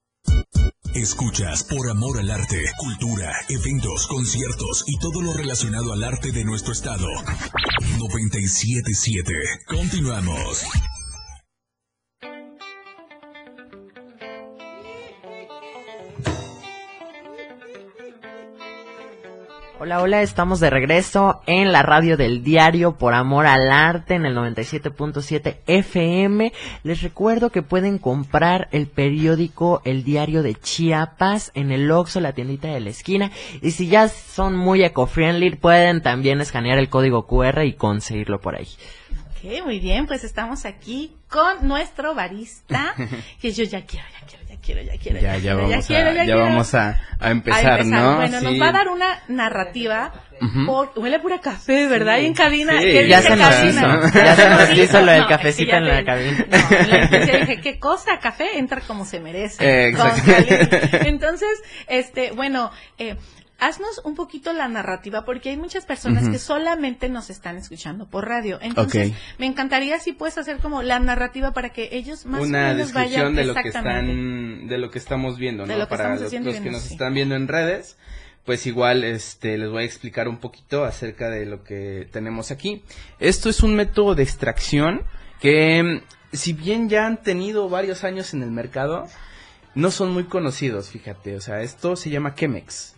Escuchas por amor al arte, cultura, eventos, conciertos y todo lo relacionado al arte de nuestro estado. 977. Continuamos. Hola, hola, estamos de regreso en la radio del diario por amor al arte en el 97.7 FM. Les recuerdo que pueden comprar el periódico El Diario de Chiapas en el Oxxo, la tiendita de la esquina. Y si ya son muy eco-friendly, pueden también escanear el código QR y conseguirlo por ahí. Ok, muy bien, pues estamos aquí con nuestro barista, que yo ya quiero, ya quiero quiero, ya quiero. Ya, ya, vamos, a, ya, vamos a, empezar, ¿no? Bueno, nos va a dar una narrativa. por, huele a pura café, ¿verdad? Y en cabina. Sí. Ya se nos hizo. Ya se nos hizo lo del cafecito en la cabina. No, dije, ¿qué cosa? Café entra como se merece. exacto. Entonces, este, bueno, eh, haznos un poquito la narrativa, porque hay muchas personas que solamente nos están escuchando por radio. Entonces, me encantaría si puedes hacer como la narrativa para que ellos más Una o menos descripción de lo que están, de lo que estamos viendo, ¿no? para los, que nos están viendo en redes, pues igual este les voy a explicar un poquito acerca de lo que tenemos aquí. Esto es un método de extracción que si bien ya han tenido varios años en el mercado, no son muy conocidos, fíjate, o sea, esto se llama Chemex.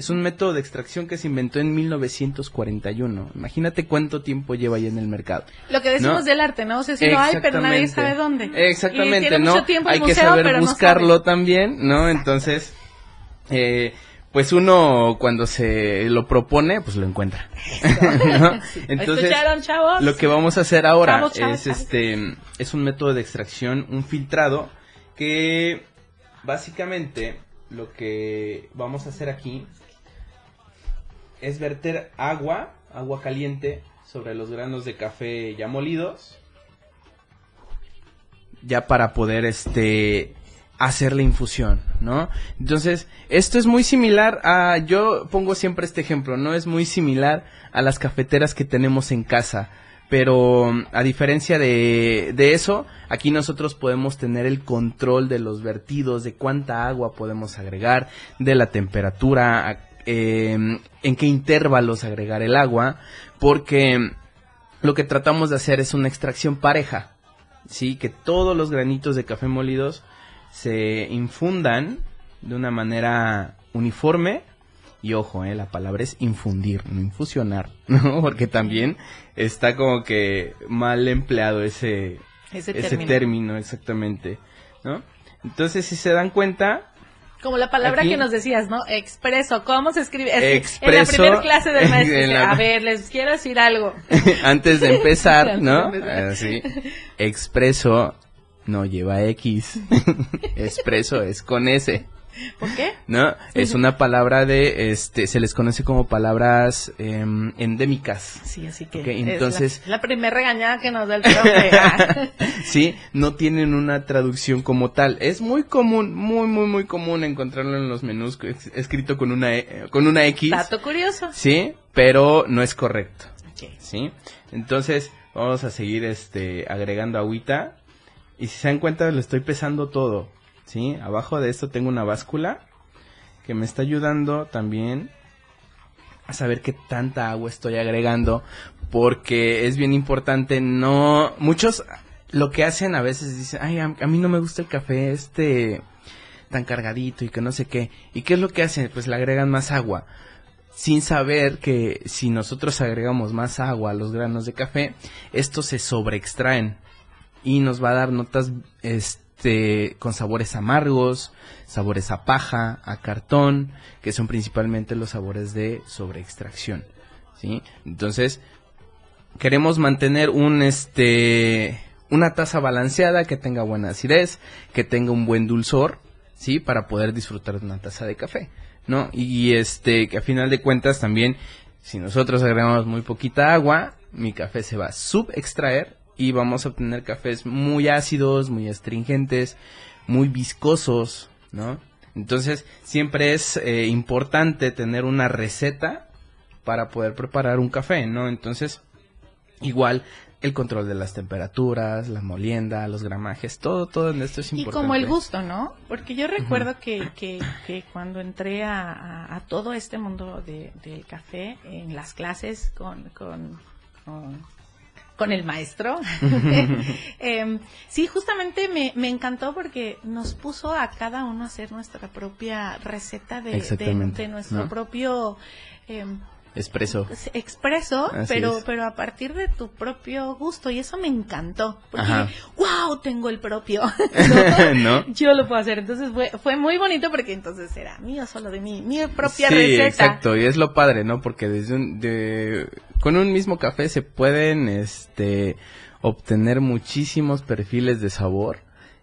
Es un método de extracción que se inventó en 1941. Imagínate cuánto tiempo lleva ahí en el mercado. Lo que decimos del arte, ¿no? O sea, si lo hay, pero nadie sabe dónde. Exactamente, ¿no? hay que saber buscarlo también, ¿no? Entonces, eh, pues uno cuando se lo propone, pues lo encuentra. Entonces, lo que vamos a hacer ahora es este es un método de extracción, un filtrado que básicamente lo que vamos a hacer aquí es verter agua, agua caliente, sobre los granos de café ya molidos. Ya para poder este hacer la infusión, ¿no? Entonces, esto es muy similar a, yo pongo siempre este ejemplo, ¿no? Es muy similar a las cafeteras que tenemos en casa, pero a diferencia de, de eso, aquí nosotros podemos tener el control de los vertidos, de cuánta agua podemos agregar, de la temperatura, Em, en qué intervalos agregar el agua, porque lo que tratamos de hacer es una extracción pareja, ¿sí? Que todos los granitos de café molidos se infundan de una manera uniforme y ojo, eh, la palabra es infundir, no infusionar, ¿no? Porque también está como que mal empleado ese, ese, término. término. exactamente, ¿no? Entonces, si se dan cuenta, como la palabra que nos decías, ¿no? Expreso. ¿Cómo se escribe? Expreso. En la primera clase del maestro. A ver, les quiero decir algo. Antes de empezar, ¿no? Así. Expreso no lleva X. Expreso es con S. ¿Por qué? No, es una palabra de, este, se les conoce como palabras em, endémicas. Sí, así que. entonces. La, primera regañada que nos da el profe. sí, no tienen una traducción como tal. Es muy común, muy, muy, muy común encontrarlo en los menús escrito con una, e, con una X. Dato curioso. Sí, pero no es correcto. Sí. Entonces, vamos a seguir, este, agregando agüita. Y si se dan cuenta, lo estoy pesando todo. ¿Sí? Abajo de esto tengo una báscula que me está ayudando también a saber qué tanta agua estoy agregando porque es bien importante no muchos lo que hacen a veces dicen ay a, mí no me gusta el café este tan cargadito y que no sé qué y qué es lo que hacen pues le agregan más agua sin saber que si nosotros agregamos más agua a los granos de café estos se sobreextraen y nos va a dar notas este este, con sabores amargos, sabores a paja, a cartón, que son principalmente los sabores de sobreextracción, ¿sí? Entonces, queremos mantener un, este, una taza balanceada que tenga buena acidez, que tenga un buen dulzor, ¿sí? Para poder disfrutar de una taza de café, ¿no? Y este, que a final de cuentas también, si nosotros agregamos muy poquita agua, mi café se va a subextraer y vamos a obtener cafés muy ácidos, muy astringentes, muy viscosos, ¿no? Entonces siempre es eh, importante tener una receta para poder preparar un café, ¿no? Entonces igual el control de las temperaturas, la molienda, los gramajes, todo, todo en esto es importante. Y como el gusto, ¿no? Porque yo recuerdo que, que, que, cuando entré a, a, todo este mundo de, del café, en las clases con, con, con con el maestro. Em, sí, justamente me, me, encantó porque nos puso a cada uno a hacer nuestra propia receta de, de, nuestro propio em, Expreso. Expreso, pero, pero a partir de tu propio gusto. Y eso me encantó. Porque, wow, tengo el propio. ¿No? Yo lo puedo hacer. Entonces fue, fue muy bonito porque entonces era mío, solo de mí, mi propia sí, exacto. Y es lo padre, ¿no? Porque desde un, de, con un mismo café se pueden, este, obtener muchísimos perfiles de sabor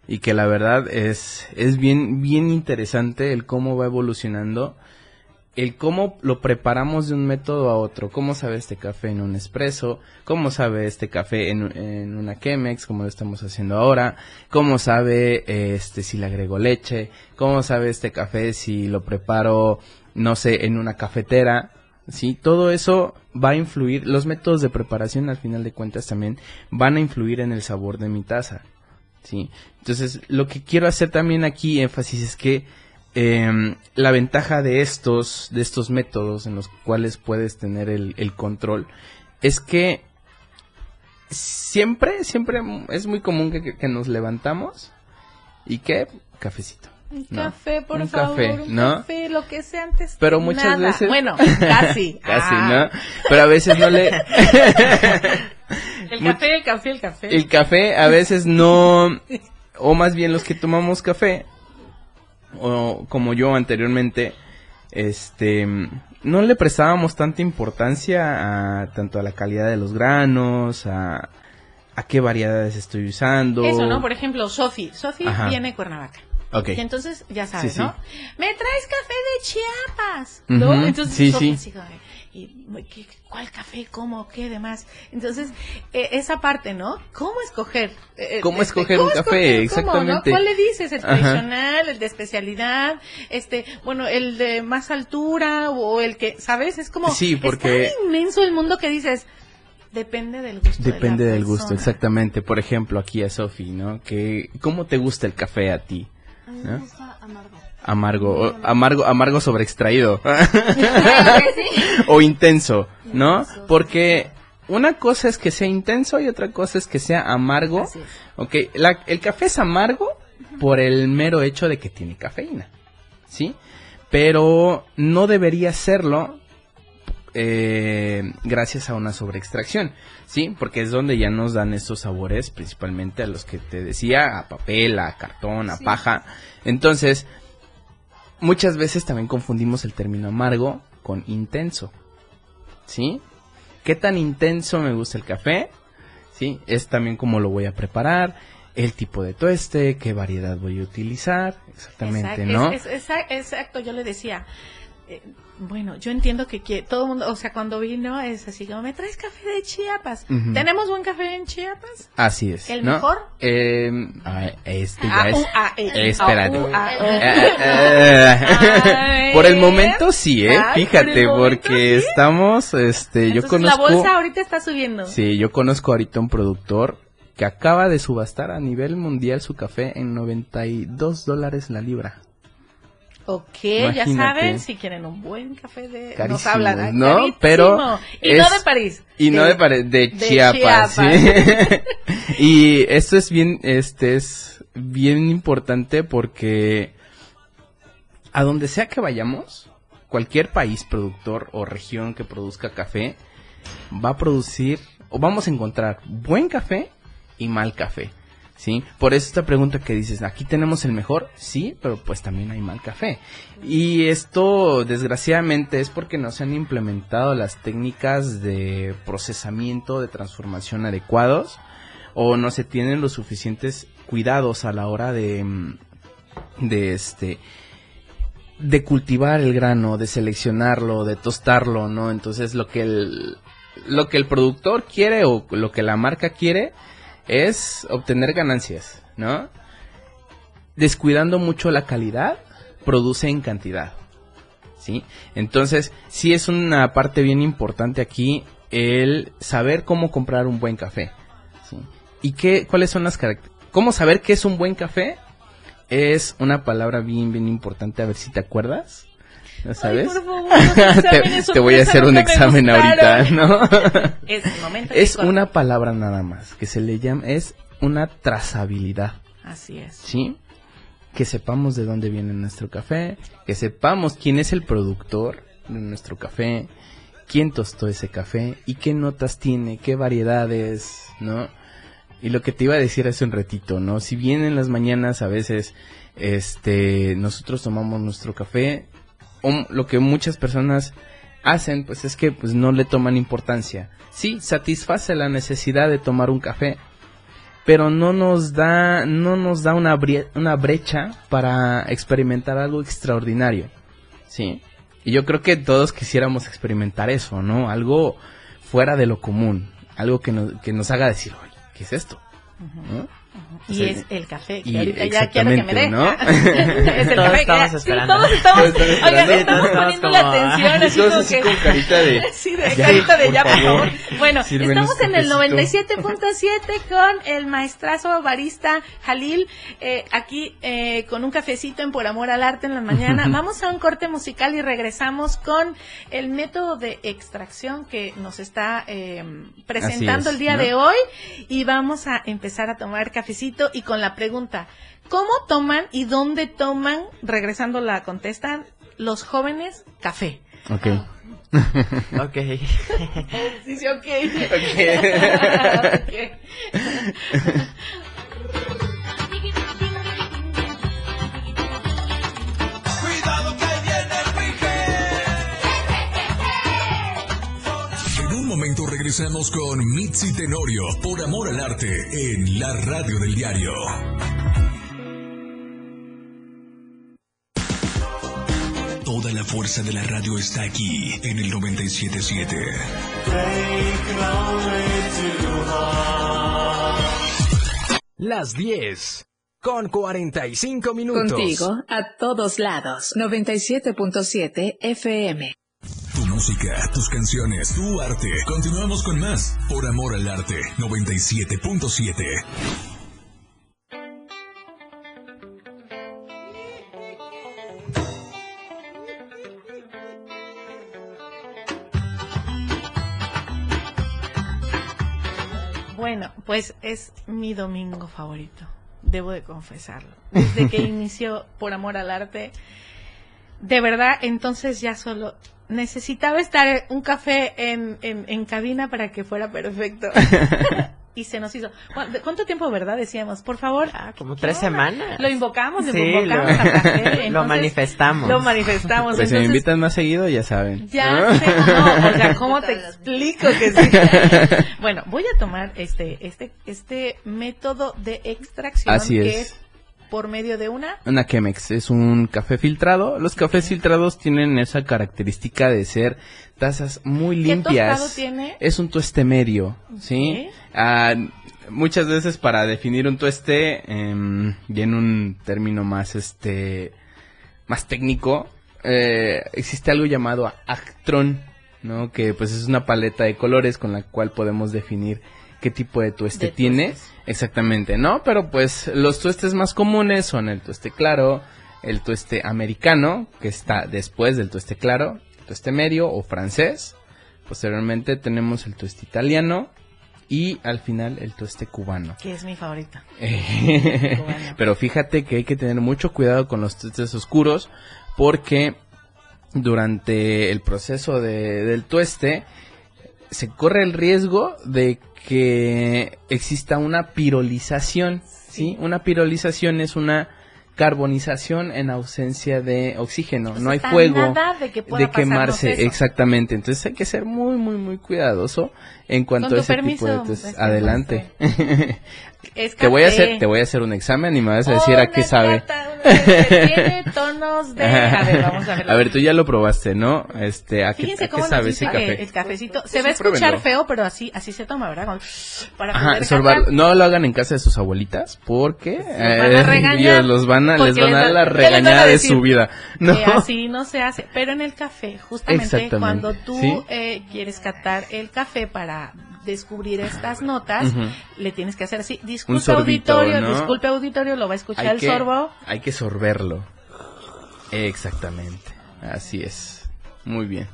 y que la verdad es, es bien, bien interesante el cómo va evolucionando el cómo lo preparamos de un método a otro. Cómo sabe este café en un espresso, cómo sabe este café en, una Chemex, como lo estamos haciendo ahora, cómo sabe este si le agrego leche, cómo sabe este café si lo preparo, no sé, en una cafetera. Sí, todo eso va a influir, los métodos de preparación al final de cuentas también van a influir en el sabor de mi taza. Sí, entonces lo que quiero hacer también aquí énfasis es que eh, la ventaja de estos, de estos métodos en los cuales puedes tener el, control es que siempre, siempre es muy común que, nos levantamos y que cafecito. Un café, por favor, un café, lo que sea antes. Pero muchas veces. Bueno, casi. casi, ¿no? Ah. Pero a veces no le. el café, el café, el café. El café a veces no. O más bien los que tomamos café o como yo anteriormente, este, no le prestábamos tanta importancia a tanto a la calidad de los granos, a, a qué variedades estoy usando. Eso, ¿no? Por ejemplo, Sofi. Sofi viene de Cuernavaca. Ok. Y entonces, ya sabes, ¿no? Me traes café de Chiapas, ¿no? Entonces, sí, sí y ¿cuál café? ¿Cómo? ¿Qué demás? Entonces, eh, esa parte, ¿no? ¿Cómo escoger? Eh, ¿Cómo este, escoger un café? Exactamente. ¿Cuál le dices? ¿El tradicional? ¿El de especialidad? Este, bueno, el de más altura o el que, ¿sabes? Es como, sí, porque... es tan inmenso el mundo que dices, Depende del gusto. Depende del gusto, exactamente. Por ejemplo, aquí a Sofi, ¿no? Que, ¿Cómo te gusta el café a ti? A mí me gusta amargo. Amargo, amargo, amargo sobre extraído. o intenso, ¿no? Porque una cosa es que sea intenso y otra cosa es que sea amargo. Ok, el café es amargo por el mero hecho de que tiene cafeína, ¿sí? Pero no debería serlo eh, gracias a una sobreextracción, ¿sí? Porque es donde ya nos dan estos sabores, principalmente a los que te decía, a papel, a cartón, a paja. Entonces, muchas veces también confundimos el término amargo con intenso. ¿Sí? ¿Qué tan intenso me gusta el café? ¿Sí? Es también cómo lo voy a preparar, el tipo de tueste, qué variedad voy a utilizar, exactamente, ¿no? exacto, yo le decía, eh, bueno, yo entiendo que, todo el mundo, o sea, cuando vino es así como, ¿me traes café de Chiapas? ¿Tenemos buen café en Chiapas? Así es. ¿El mejor? Eh, este ya es... espérate. Por el momento sí, ¿eh? Fíjate, porque estamos, este, yo conozco... la bolsa ahorita está subiendo. Sí, yo conozco ahorita un productor que acaba de subastar a nivel mundial su café en 92 dólares la libra. Ok, ya saben, si quieren un buen café de... nos hablan, ¿no? Pero... Y no de París. Y no de París, de, Chiapas, y esto es bien, este es bien importante porque a donde sea que vayamos, cualquier país productor o región que produzca café va a producir o vamos a encontrar buen café y mal café. ¿Sí? Por eso esta pregunta que dices, aquí tenemos el mejor, sí, pero pues también hay mal café. Y esto, desgraciadamente, es porque no se han implementado las técnicas de procesamiento, de transformación adecuados, o no se tienen los suficientes cuidados a la hora de, mm, de este, de cultivar el grano, de seleccionarlo, de tostarlo, ¿no? Entonces lo que el, lo que el productor quiere o lo que la marca quiere es obtener ganancias, ¿no? Descuidando mucho la calidad, produce en cantidad, ¿sí? Entonces, sí es una parte bien importante aquí el saber cómo comprar un buen café. ¿Y qué, cuáles son las características? ¿Cómo saber qué es un buen café? Es una palabra bien, bien importante, a ver si te acuerdas. ¿No sabes? te, voy a hacer un examen ahorita, ¿no? es, una palabra nada más, que se le llama, es una trazabilidad. Así es. ¿Sí? Que sepamos de dónde viene nuestro café, que sepamos quién es el productor, de nuestro café, quién tostó ese café y qué notas tiene, qué variedades, ¿no? Y lo que te iba a decir hace un ratito, ¿no? Si bien en las mañanas a veces este nosotros tomamos nuestro café, lo que muchas personas hacen pues es que pues no le toman importancia. Sí, satisface la necesidad de tomar un café, pero no nos da no nos da una, una brecha para experimentar algo extraordinario. Sí. Y yo creo que todos quisiéramos experimentar eso, ¿no? Algo fuera de lo común, algo que nos, que nos haga decir, oye, ¿qué es esto? Y es el café, que ahorita ya quiero que me dé. ¿no? es el todos café. Estamos esperando. todos estamos, oigan, estamos poniendo la atención así como que... con carita de... sí, de carita de ya, por favor. Bueno, estamos en el 97.7 con el maestrazo barista Jalil, eh, aquí eh, con un cafecito en Por Amor al Arte en la mañana. Vamos a un corte musical y regresamos con el método de extracción que nos está eh, presentando el día de hoy y vamos a empezar a tomar cafecito y con la pregunta, ¿cómo toman y dónde toman, regresando la contestan, los jóvenes café? Ok. ok. sí, sí, ok. okay. momento regresamos con Mitzi Tenorio por Amor al Arte en la radio del diario. Toda la fuerza de la radio está aquí en el 977. Las 10 con 45 minutos. Contigo a todos lados. 97.7 FM música, tus canciones, tu arte. Continuamos con más por amor al arte 97.7. Bueno, pues es mi domingo favorito, debo de confesarlo. Desde que inició Por Amor al Arte, de verdad, entonces ya solo necesitaba estar un café en, en, cabina para que fuera perfecto. y se nos hizo. ¿Cuánto tiempo, verdad? Decíamos, por favor. Ah, como tres semanas. Lo invocamos, lo invocamos lo, café. lo manifestamos. Lo manifestamos. Pues si me invitan más seguido, ya saben. Ya sé, no, o sea, ¿cómo te explico que sí? bueno, voy a tomar este, este, este método de extracción Así que es por medio de una... Una Chemex, es un café filtrado. Los cafés filtrados tienen esa característica de ser tazas muy limpias. ¿Qué tiene? Es un tueste medio, ¿sí? Ah, muchas veces para definir un tueste, eh, y en un término más, este, más técnico, eh, existe algo llamado Actron, ¿no? Que pues es una paleta de colores con la cual podemos definir qué tipo de tueste tiene. Exactamente, ¿no? Pero pues los tuestes más comunes son el tueste claro, el tueste americano, que está después del tueste claro, el tueste medio o francés. Posteriormente tenemos el tueste italiano y al final el tueste cubano. Que es mi favorita. Pero fíjate que hay que tener mucho cuidado con los tuestes oscuros porque durante el proceso de, del tueste se corre el riesgo de que exista una pirolización, ¿sí? Una pirolización es una carbonización en ausencia de oxígeno, no hay fuego de, quemarse, exactamente. Entonces hay que ser muy, muy, muy cuidadoso en cuanto a ese tipo de pues, adelante. te voy a hacer, te voy a hacer un examen y me vas a decir a qué sabe. Tiene tonos de, a ver, vamos a ver. A ver, tú ya lo probaste, ¿no? Este, ¿a qué, sabe ese café? El cafecito se va a escuchar feo, pero así, así se toma, ¿verdad? Para Ajá, no lo hagan en casa de sus abuelitas porque eh, los van a, les van a dar la regañada de su vida. ¿no? así no se hace, pero en el café, justamente cuando tú eh, quieres catar el café para descubrir estas notas, le tienes que hacer así, disculpe auditorio, disculpe auditorio, lo va a escuchar el sorbo. Hay que sorberlo. Exactamente, así es. Muy bien.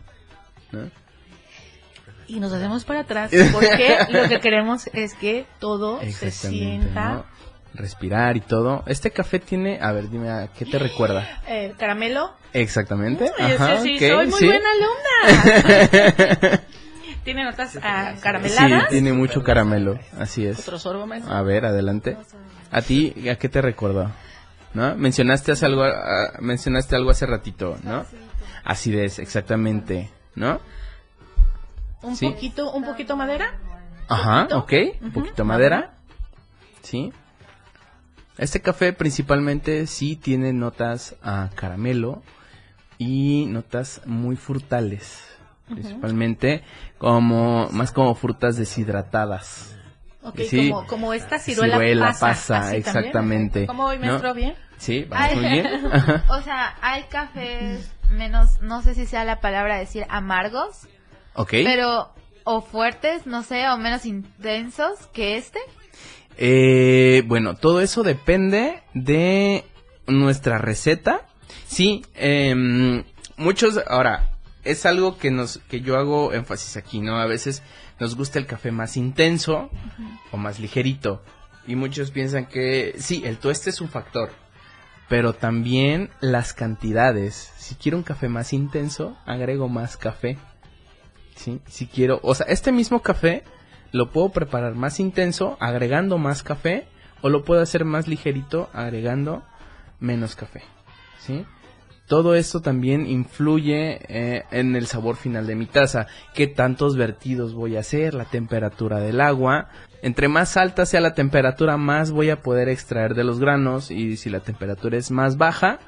Y nos hacemos para atrás porque lo que queremos es que todo se sienta respirar y todo. Este café tiene, a ver, dime, ¿a qué te recuerda? Eh, caramelo. Exactamente. Ajá, sí, soy muy buena alumna. tiene notas uh, carameladas. Sí, tiene mucho caramelo, así es. Otro sorbo más. A ver, adelante. ¿A ti, a qué te recuerda? ¿No? Mencionaste hace algo, uh, mencionaste algo hace ratito, ¿no? Acidez, exactamente, ¿no? Un ¿Sí? poquito, un poquito madera. Ajá, ok, un poquito madera. Sí. Este café principalmente sí tiene notas a caramelo y notas muy frutales, principalmente como más como frutas deshidratadas. Como, como, esta ciruela, ciruela pasa, exactamente. ¿Cómo voy, maestro? ¿Bien? Sí, vamos muy bien. o sea, hay cafés menos, no sé si sea la palabra decir amargos. Ok. Pero, o fuertes, no sé, o menos intensos que este. Eh, bueno, todo eso depende de nuestra receta. Sí, eh, muchos, ahora, es algo que nos, que yo hago énfasis aquí, ¿no? A veces nos gusta el café más intenso o más ligerito. Y muchos piensan que sí, el tueste es un factor, pero también las cantidades. Si quiero un café más intenso, agrego más café. ¿Sí? Si quiero, o sea, este mismo café lo puedo preparar más intenso agregando más café o lo puedo hacer más ligerito agregando menos café. ¿Sí? Todo esto también influye eh, en el sabor final de mi taza. ¿Qué tantos vertidos voy a hacer? La temperatura del agua. Entre más alta sea la temperatura, más voy a poder extraer de los granos. Y si la temperatura es más baja,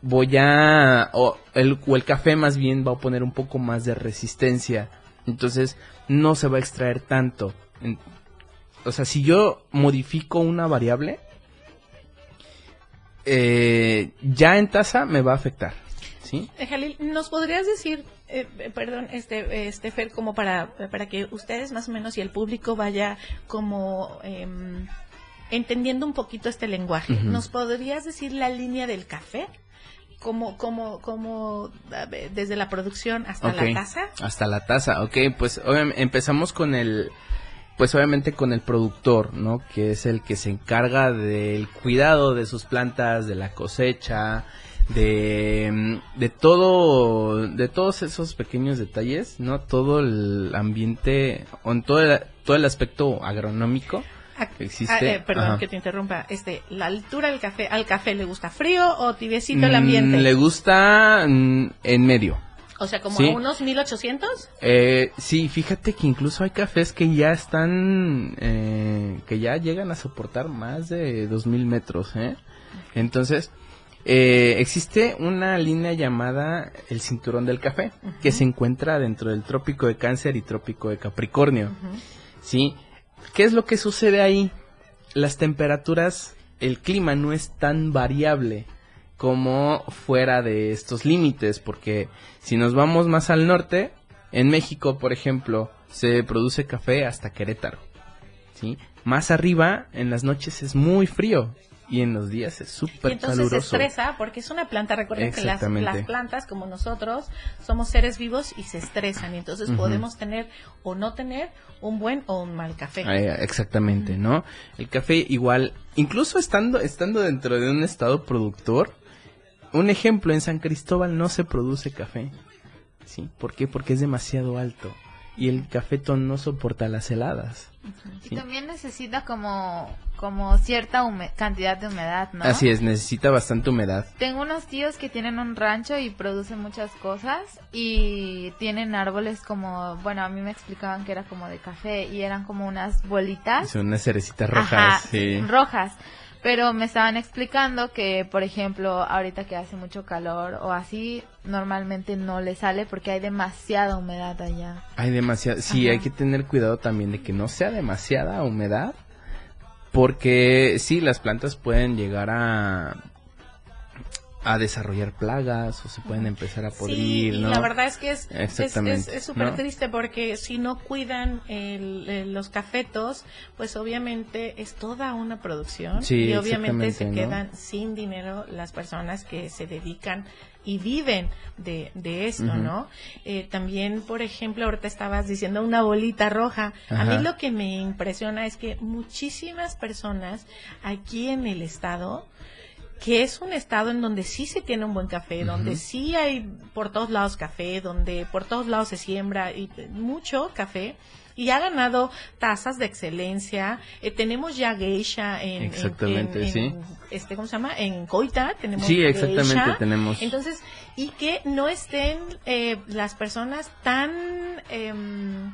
voy a... o el, o el café más bien va a poner un poco más de resistencia. Entonces no se va a extraer tanto. O sea, si yo modifico una variable, eh, ya en tasa me va a afectar. ¿Sí? Eh, Jalil, ¿nos podrías decir, eh, perdón, este, este Fer, como para, para que ustedes más o menos y el público vaya como em, entendiendo un poquito este lenguaje, ¿nos podrías decir la línea del café? como, como, como desde la producción hasta la taza. Hasta la taza, ok, pues empezamos con el, pues obviamente con el productor, ¿no? Que es el que se encarga del cuidado de sus plantas, de la cosecha, de, de todo, de todos esos pequeños detalles, ¿no? Todo el ambiente, en todo el, todo el aspecto agronómico existe. Ah, eh, perdón que te interrumpa. Este, la altura del café, ¿al café le gusta frío o tibiecito el ambiente? Mm, le gusta mm, en medio. O sea, como a unos 1800? Eh, sí, fíjate que incluso hay cafés que ya están, eh, que ya llegan a soportar más de 2000 metros, ¿eh? Entonces, eh, existe una línea llamada el cinturón del café, que se encuentra dentro del trópico de cáncer y trópico de capricornio. Sí, ¿Qué es lo que sucede ahí? Las temperaturas, el clima no es tan variable como fuera de estos límites, porque si nos vamos más al norte, en México, por ejemplo, se produce café hasta Querétaro. ¿sí? Más arriba, en las noches es muy frío y en los días es súper caluroso. Entonces se estresa porque es una planta. Recuerden que las, plantas, como nosotros, somos seres vivos y se estresan. Y entonces podemos tener o no tener un buen o un mal café. exactamente, ¿no? El café igual, incluso estando, estando dentro de un estado productor, un ejemplo, en San Cristóbal no se produce café. ¿Sí? ¿Por qué? Porque es demasiado alto y el cafetón no soporta las heladas. Y también necesita como, como cierta cantidad de humedad, ¿no? Así es, necesita bastante humedad. Tengo unos tíos que tienen un rancho y producen muchas cosas y tienen árboles como, bueno, a mí me explicaban que era como de café y eran como unas bolitas. Son unas cerecitas rojas, sí. rojas. Pero me estaban explicando que, por ejemplo, ahorita que hace mucho calor o así, normalmente no le sale porque hay demasiada humedad allá. Hay demasiada, sí, hay que tener cuidado también de que no sea demasiada humedad, porque sí, las plantas pueden llegar a a desarrollar plagas o se pueden empezar a podrir, sí, la verdad es que es es súper triste porque si no cuidan los cafetos, pues obviamente es toda una producción y obviamente se quedan sin dinero las personas que se dedican y viven de, de esto, ¿no? Eh, también, por ejemplo, ahorita estabas diciendo una bolita roja. A mí lo que me impresiona es que muchísimas personas aquí en el estado que es un estado en donde sí se tiene un buen café, donde sí hay por todos lados café, donde por todos lados se siembra y mucho café y ha ganado tasas de excelencia. Eh, tenemos ya geisha en, exactamente, sí. este, ¿cómo se llama? En Coita tenemos Sí, exactamente, tenemos. Entonces, y que no estén eh, las personas tan em,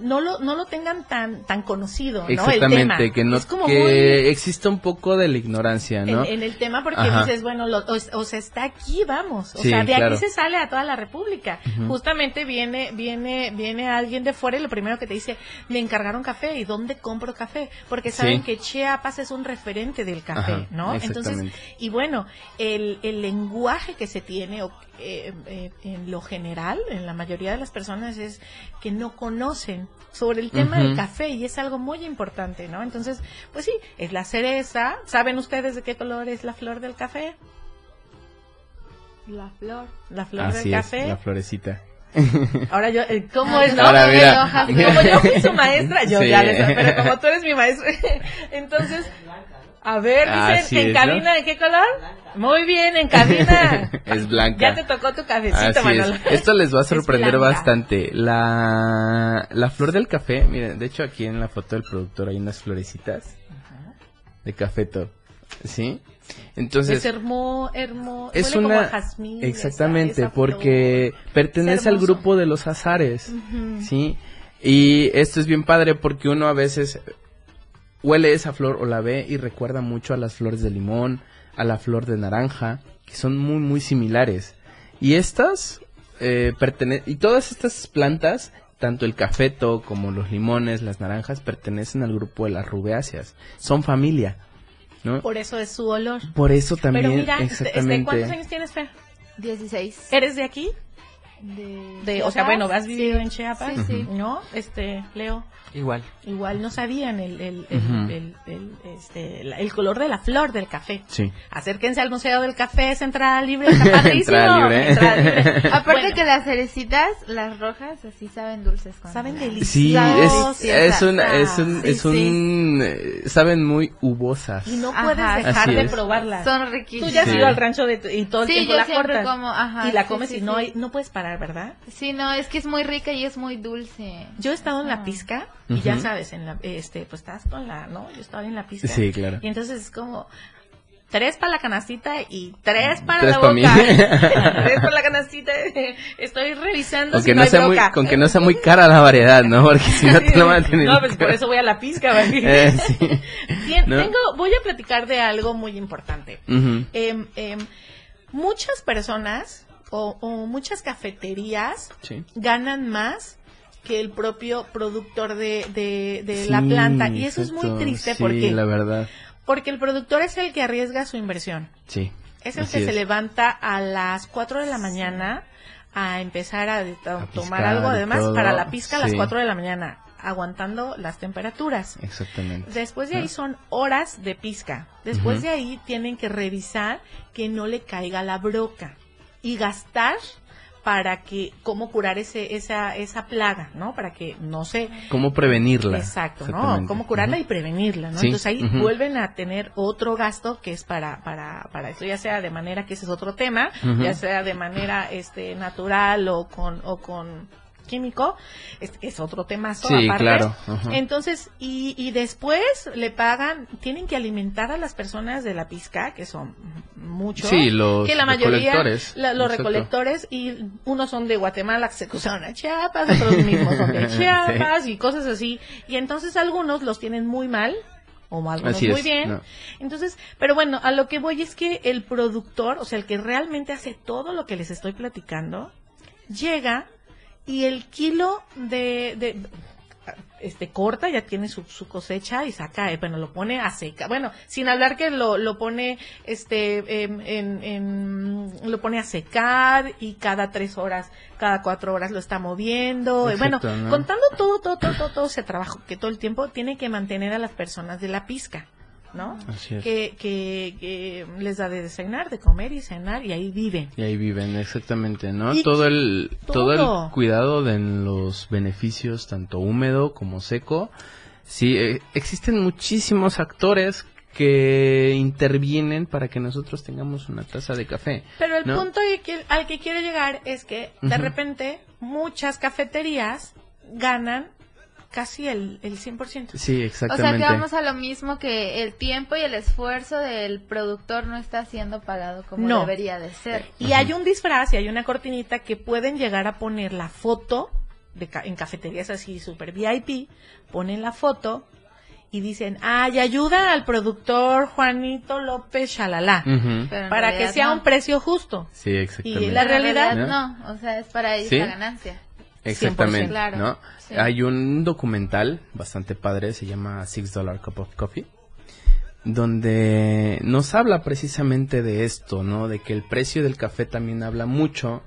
no lo, no lo tengan tan, tan conocido, ¿no? Exactamente, que no, que exista un poco de la ignorancia, ¿no? En, el tema porque dices, bueno, o, sea, está aquí, vamos, o sea, de aquí se sale a toda la república. Justamente viene, viene, viene alguien de fuera y lo primero que te dice, me encargaron café, ¿y dónde compro café? Porque saben que Chiapas es un referente del café, ¿no? Entonces, y bueno, el, el lenguaje que se tiene, o eh, eh, en lo general, en la mayoría de las personas, es que no conocen sobre el tema del café y es algo muy importante, ¿no? Entonces, pues sí, es la cereza. ¿Saben ustedes de qué color es la flor del café? La flor. La flor del café. la florecita. Ahora yo, eh, ¿cómo es? No, como yo fui su maestra, yo ya les pero como tú eres mi maestra, entonces, a ver, dicen, ¿en cabina de qué color? Muy bien, en cabina. es blanca. Ya te tocó tu cafecito, Manolo. Esto les va a sorprender bastante. La, la flor del café, miren, de hecho aquí en la foto del productor hay unas florecitas de cafeto. ¿Sí? Entonces es hermo, hermo, es una exactamente porque pertenece al grupo de los azares, ¿sí? Y esto es bien padre porque uno a veces huele esa flor o la ve y recuerda mucho a las flores de limón, a la flor de naranja, que son muy, muy similares. Y estas, eh, y todas estas plantas, tanto el cafeto como los limones, las naranjas, pertenecen al grupo de las rubeáceas. Son familia. ¿no? Por eso es su olor. Por eso también, Pero mira, este, este, exactamente. ¿cuántos años tienes, Fer? 16. ¿Eres de aquí? De, o sea, bueno, has vivido en Chiapas, ¿no? Este, Leo. Igual. Igual no sabían el, el, el, este, el, color de la flor del café. Sí. Acérquense al Museo del Café, es entrada libre, está padrísimo. libre. Aparte que las cerecitas, las rojas, así saben dulces. saben deliciosas. Sí, es, es, un, es un, es un, eh, saben muy uvosas. Y no puedes dejar de probarlas. Son riquísimas. Tú ya has ido al rancho de, y todo el tiempo la cortas. Como, ajá, y la comes y no, hay, no puedes parar, ¿verdad? Sí, no, es que es muy rica y es muy dulce. Yo he estado en la pizca y ya sabes, en la, este, pues estás con la, ¿no? Yo estaba en la pista. Sí, claro. Y entonces es como, tres para la canastita y tres para la boca. tres para la canastita. Estoy revisando si no, sea muy, Con que no sea muy cara la variedad, ¿no? Porque si no te lo van a tener. No, pues por eso voy a la pizca. Eh, tengo, voy a platicar de algo muy importante. Em, em, muchas personas o, o muchas cafeterías ganan más que el propio productor de, de, la planta. Y eso es muy triste porque... la verdad. Porque el productor es el que arriesga su inversión. Sí. Es el que se levanta a las 4 de la mañana a empezar a, tomar algo, además, para la pizca a las 4 de la mañana, aguantando las temperaturas. Exactamente. Después de ahí son horas de pizca. Después de ahí tienen que revisar que no le caiga la broca y gastar para que cómo curar ese esa esa plaga, ¿no? Para que no se cómo prevenirla. Exacto, ¿no? Cómo curarla y prevenirla, ¿no? Entonces ahí vuelven a tener otro gasto que es para para para eso ya sea de manera que ese es otro tema, ya sea de manera este natural o con o con químico, es, es otro tema sí, claro. Entonces, y, y después le pagan, tienen que alimentar a las personas de la pizca, que son muchos, sí, los que la mayoría, los recolectores, y unos son de Guatemala, que se cruzaron a Chiapas, otros mismos son de Chiapas, y cosas así. Y entonces algunos los tienen muy mal, o algunos muy bien. Entonces, pero bueno, a lo que voy es que el productor, o sea, el que realmente hace todo lo que les estoy platicando, llega y el kilo de, este corta, ya tiene su, su cosecha y saca, eh, bueno, lo pone a seca. Bueno, sin hablar que lo, lo pone, este, en, en, lo pone a secar y cada tres horas, cada cuatro horas lo está moviendo. bueno, contando todo, todo, todo, todo, todo ese trabajo que todo el tiempo tiene que mantener a las personas de la pizca. ¿No? Que, que, les da de desayunar, de comer y cenar y ahí viven. Y ahí viven, exactamente, ¿no? todo el todo. el cuidado de los beneficios tanto húmedo como seco. Sí, eh, existen muchísimos actores que intervienen para que nosotros tengamos una taza de café. Pero el punto al que quiero llegar es que de repente muchas cafeterías ganan casi el, el 100%. Sí, exactamente. O sea, que vamos a lo mismo que el tiempo y el esfuerzo del productor no está siendo pagado como debería de ser. Y hay un disfraz y hay una cortinita que pueden llegar a poner la foto de en cafeterías así super VIP, ponen la foto y dicen, ay, ayuda al productor Juanito López Shalala, para que sea un precio justo. Sí, exactamente. Y la realidad, no, o sea, es para ellos la ganancia. Exactamente, ¿no? Hay un documental bastante padre, se llama Six Dollar Cup of Coffee, donde nos habla precisamente de esto, ¿no? De que el precio del café también habla mucho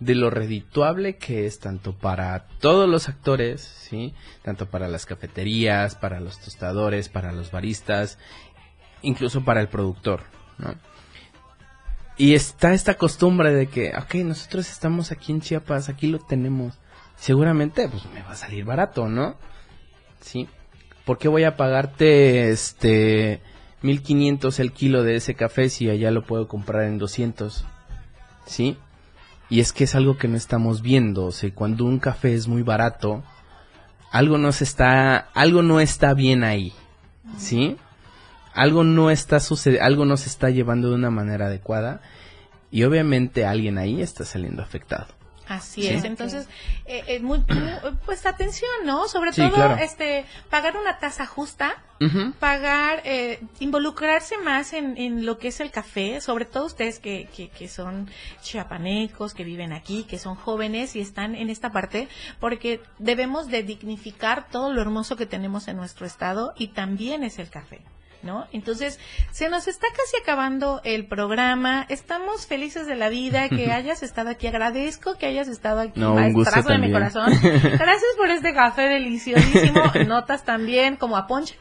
de lo redituable que es tanto para todos los actores, ¿sí? Tanto para las cafeterías, para los tostadores, para los baristas, incluso para el productor, ¿no? Y está esta costumbre de que, ok, nosotros estamos aquí en Chiapas, aquí lo tenemos seguramente pues me va a salir barato, ¿no? Sí. ¿Por qué voy a pagarte este 1500 el kilo de ese café si allá lo puedo comprar en 200? ¿Sí? Y es que es algo que no estamos viendo, o sea, cuando un café es muy barato, algo no se está algo no está bien ahí. ¿Sí? Algo no está sucediendo, algo no se está llevando de una manera adecuada y obviamente alguien ahí está saliendo afectado. Así es, entonces, eh, es muy, pues atención, ¿no? Sobre todo, este, pagar una tasa justa, pagar, eh, involucrarse más en, en, lo que es el café, sobre todo ustedes que, que, que son chiapanecos, que viven aquí, que son jóvenes y están en esta parte, porque debemos de dignificar todo lo hermoso que tenemos en nuestro estado y también es el café. ¿No? Entonces, se nos está casi acabando el programa. Estamos felices de la vida que hayas estado aquí. Agradezco que hayas estado aquí, no, de mi corazón. Gracias por este café deliciosísimo. Notas también como a ponche.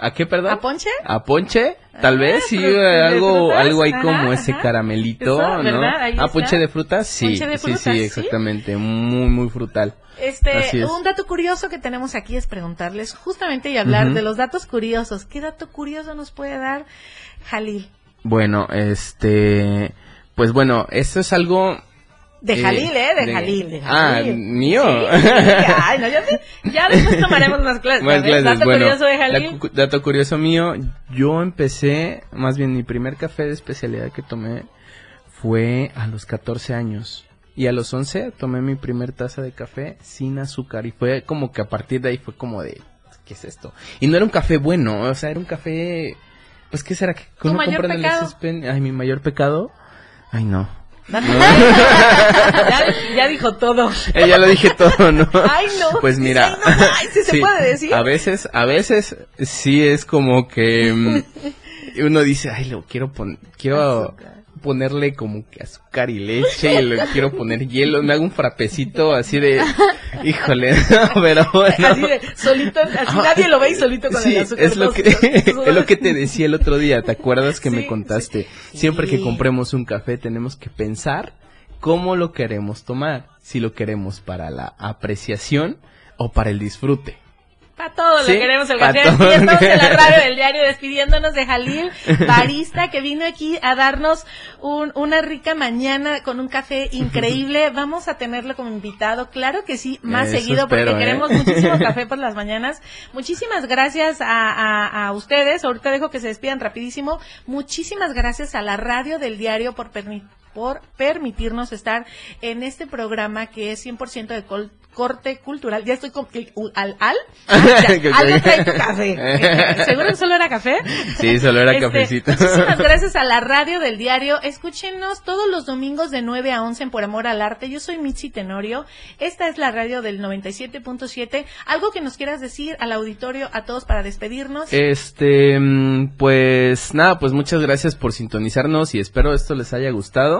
¿A qué, perdón? ¿A ponche? ¿A ponche? Tal ah, vez, sí, algo, algo ahí como ese caramelito, ¿no? ¿A ponche de frutas? Sí, sí, sí, exactamente. Muy, muy frutal. Este, un dato curioso que tenemos aquí es preguntarles justamente y hablar de los datos curiosos. ¿Qué dato curioso nos puede dar Jalil? Bueno, este, pues bueno, esto es algo de Jalil, ¿eh? De, Jalil, de ah, Jalil. Ah, mío. Ay, no, ya, ya, después tomaremos más clases. Más clases. Dato curioso de Jalil. dato curioso mío, yo empecé, más bien mi primer café de especialidad que tomé fue a los 14 años. Y a los 11 tomé mi primer taza de café sin azúcar. Y fue como que a partir de ahí fue como de, ¿qué es esto? Y no era un café bueno, o sea, era un café... Pues, ¿qué será? que compra en el Ay, mi mayor pecado. Ay, no. Ya, dijo todo. Eh, ya lo dije todo, ¿no? Ay, no. Pues mira. se puede decir? A veces, a veces sí es como que mm, uno dice, ay, lo quiero poner, quiero ponerle como que azúcar y leche y le quiero poner hielo, me hago un frapecito así de, híjole, pero bueno. Así de, solito, así nadie lo ve y solito con el azúcar. Es lo, que, es lo que te decía el otro día, ¿te acuerdas que me contaste? Siempre que compremos un café tenemos que pensar cómo lo queremos tomar, si lo queremos para la apreciación o para el disfrute. Para todo lo queremos el café. estamos en la radio del diario despidiéndonos de Jalil, barista, que vino aquí a darnos un, una rica mañana con un café increíble. Vamos a tenerlo como invitado, claro que sí, más seguido, porque ¿eh? queremos muchísimo café por las mañanas. Muchísimas gracias a, a, a, ustedes. Ahorita dejo que se despidan rapidísimo. Muchísimas gracias a la radio del diario por permitir por permitirnos estar en este programa que es 100% de corte cultural. Ya estoy con al al. algo trae tu café. ¿Seguro que solo era café? Sí, solo era este, cafecito. Muchísimas gracias a la radio del diario. Escúchenos todos los domingos de 9 a 11 en Por Amor al Arte. Yo soy Michi Tenorio. Esta es la radio del 97.7. ¿Algo que nos quieras decir al auditorio, a todos para despedirnos? Este, mm, pues nada, pues muchas gracias por sintonizarnos y espero esto les haya gustado.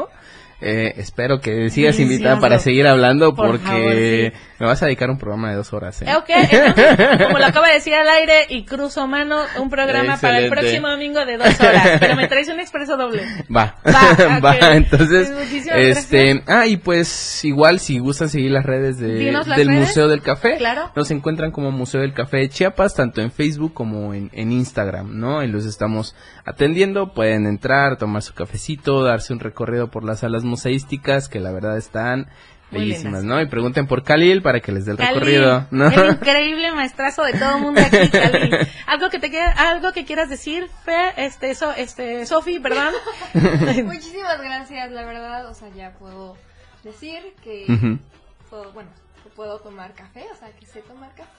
Eh, espero que sigas invitada para seguir hablando porque me vas a dedicar un programa de dos horas. ¿eh? Ok, como lo acaba de decir al aire y cruzo mano, un programa para el próximo domingo de dos horas. Pero me traes un expreso doble. Va, va, entonces, este, ah, y pues igual si gustan seguir las redes de, del Museo del Café, claro. nos encuentran como Museo del Café de Chiapas, tanto en Facebook como en, en Instagram, ¿no? Y los estamos atendiendo, pueden entrar, tomar su cafecito, darse un recorrido por las salas museísticas que la verdad están bellísimas, ¿no? Y pregunten por Khalil para que les dé el recorrido, ¿no? El increíble maestrazo de todo el mundo aquí, Khalil. Algo que te algo que quieras decir, Fe, este, so, este, Sofi, perdón. Muchísimas gracias, la verdad, o sea, ya puedo decir que puedo, bueno, puedo tomar café, o sea, que sé tomar café.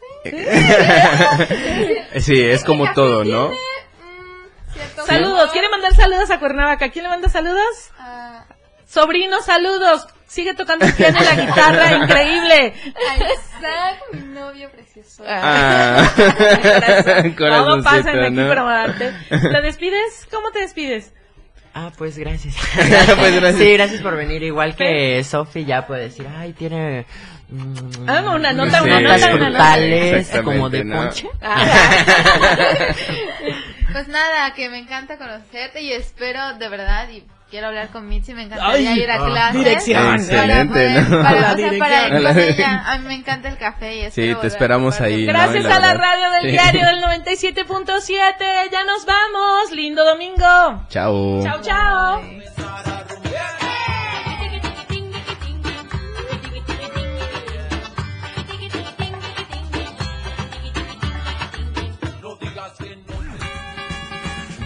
sí, es como todo, ¿no? Mm, saludos, ¿quiere mandar saludos a Cuernavaca? ¿Quién le manda saludos? Uh, Sobrino, saludos. Sigue tocando el piano y la guitarra, increíble. Isaac, mi novio precioso. Ah. Todo pasa en aquí para amarte. ¿Te despides? ¿Cómo te despides? Ah, pues gracias. pues gracias. Sí, gracias por venir. Igual que Sofi ya puede decir, ay, tiene mm, Ah, una nota, una nota, brutales, como de ponche. pues nada, que me encanta conocerte y espero de verdad y quiero hablar con Mitzi, me encantaría ir a ah, clase. Dirección. Excelente, ¿no? Para, ir con ella. A mí me encanta el café y Sí, te esperamos ahí. Gracias a la radio del diario del 97.7. Ya nos vamos. Lindo domingo. Chao. Chao, chao.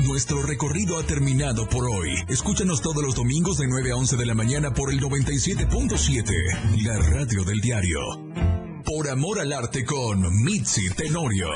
Nuestro recorrido ha terminado por hoy. Escúchanos todos los domingos de 9 a 11 de la mañana por el 97.7, la radio del diario. Por amor al arte con Mitzi Tenorio.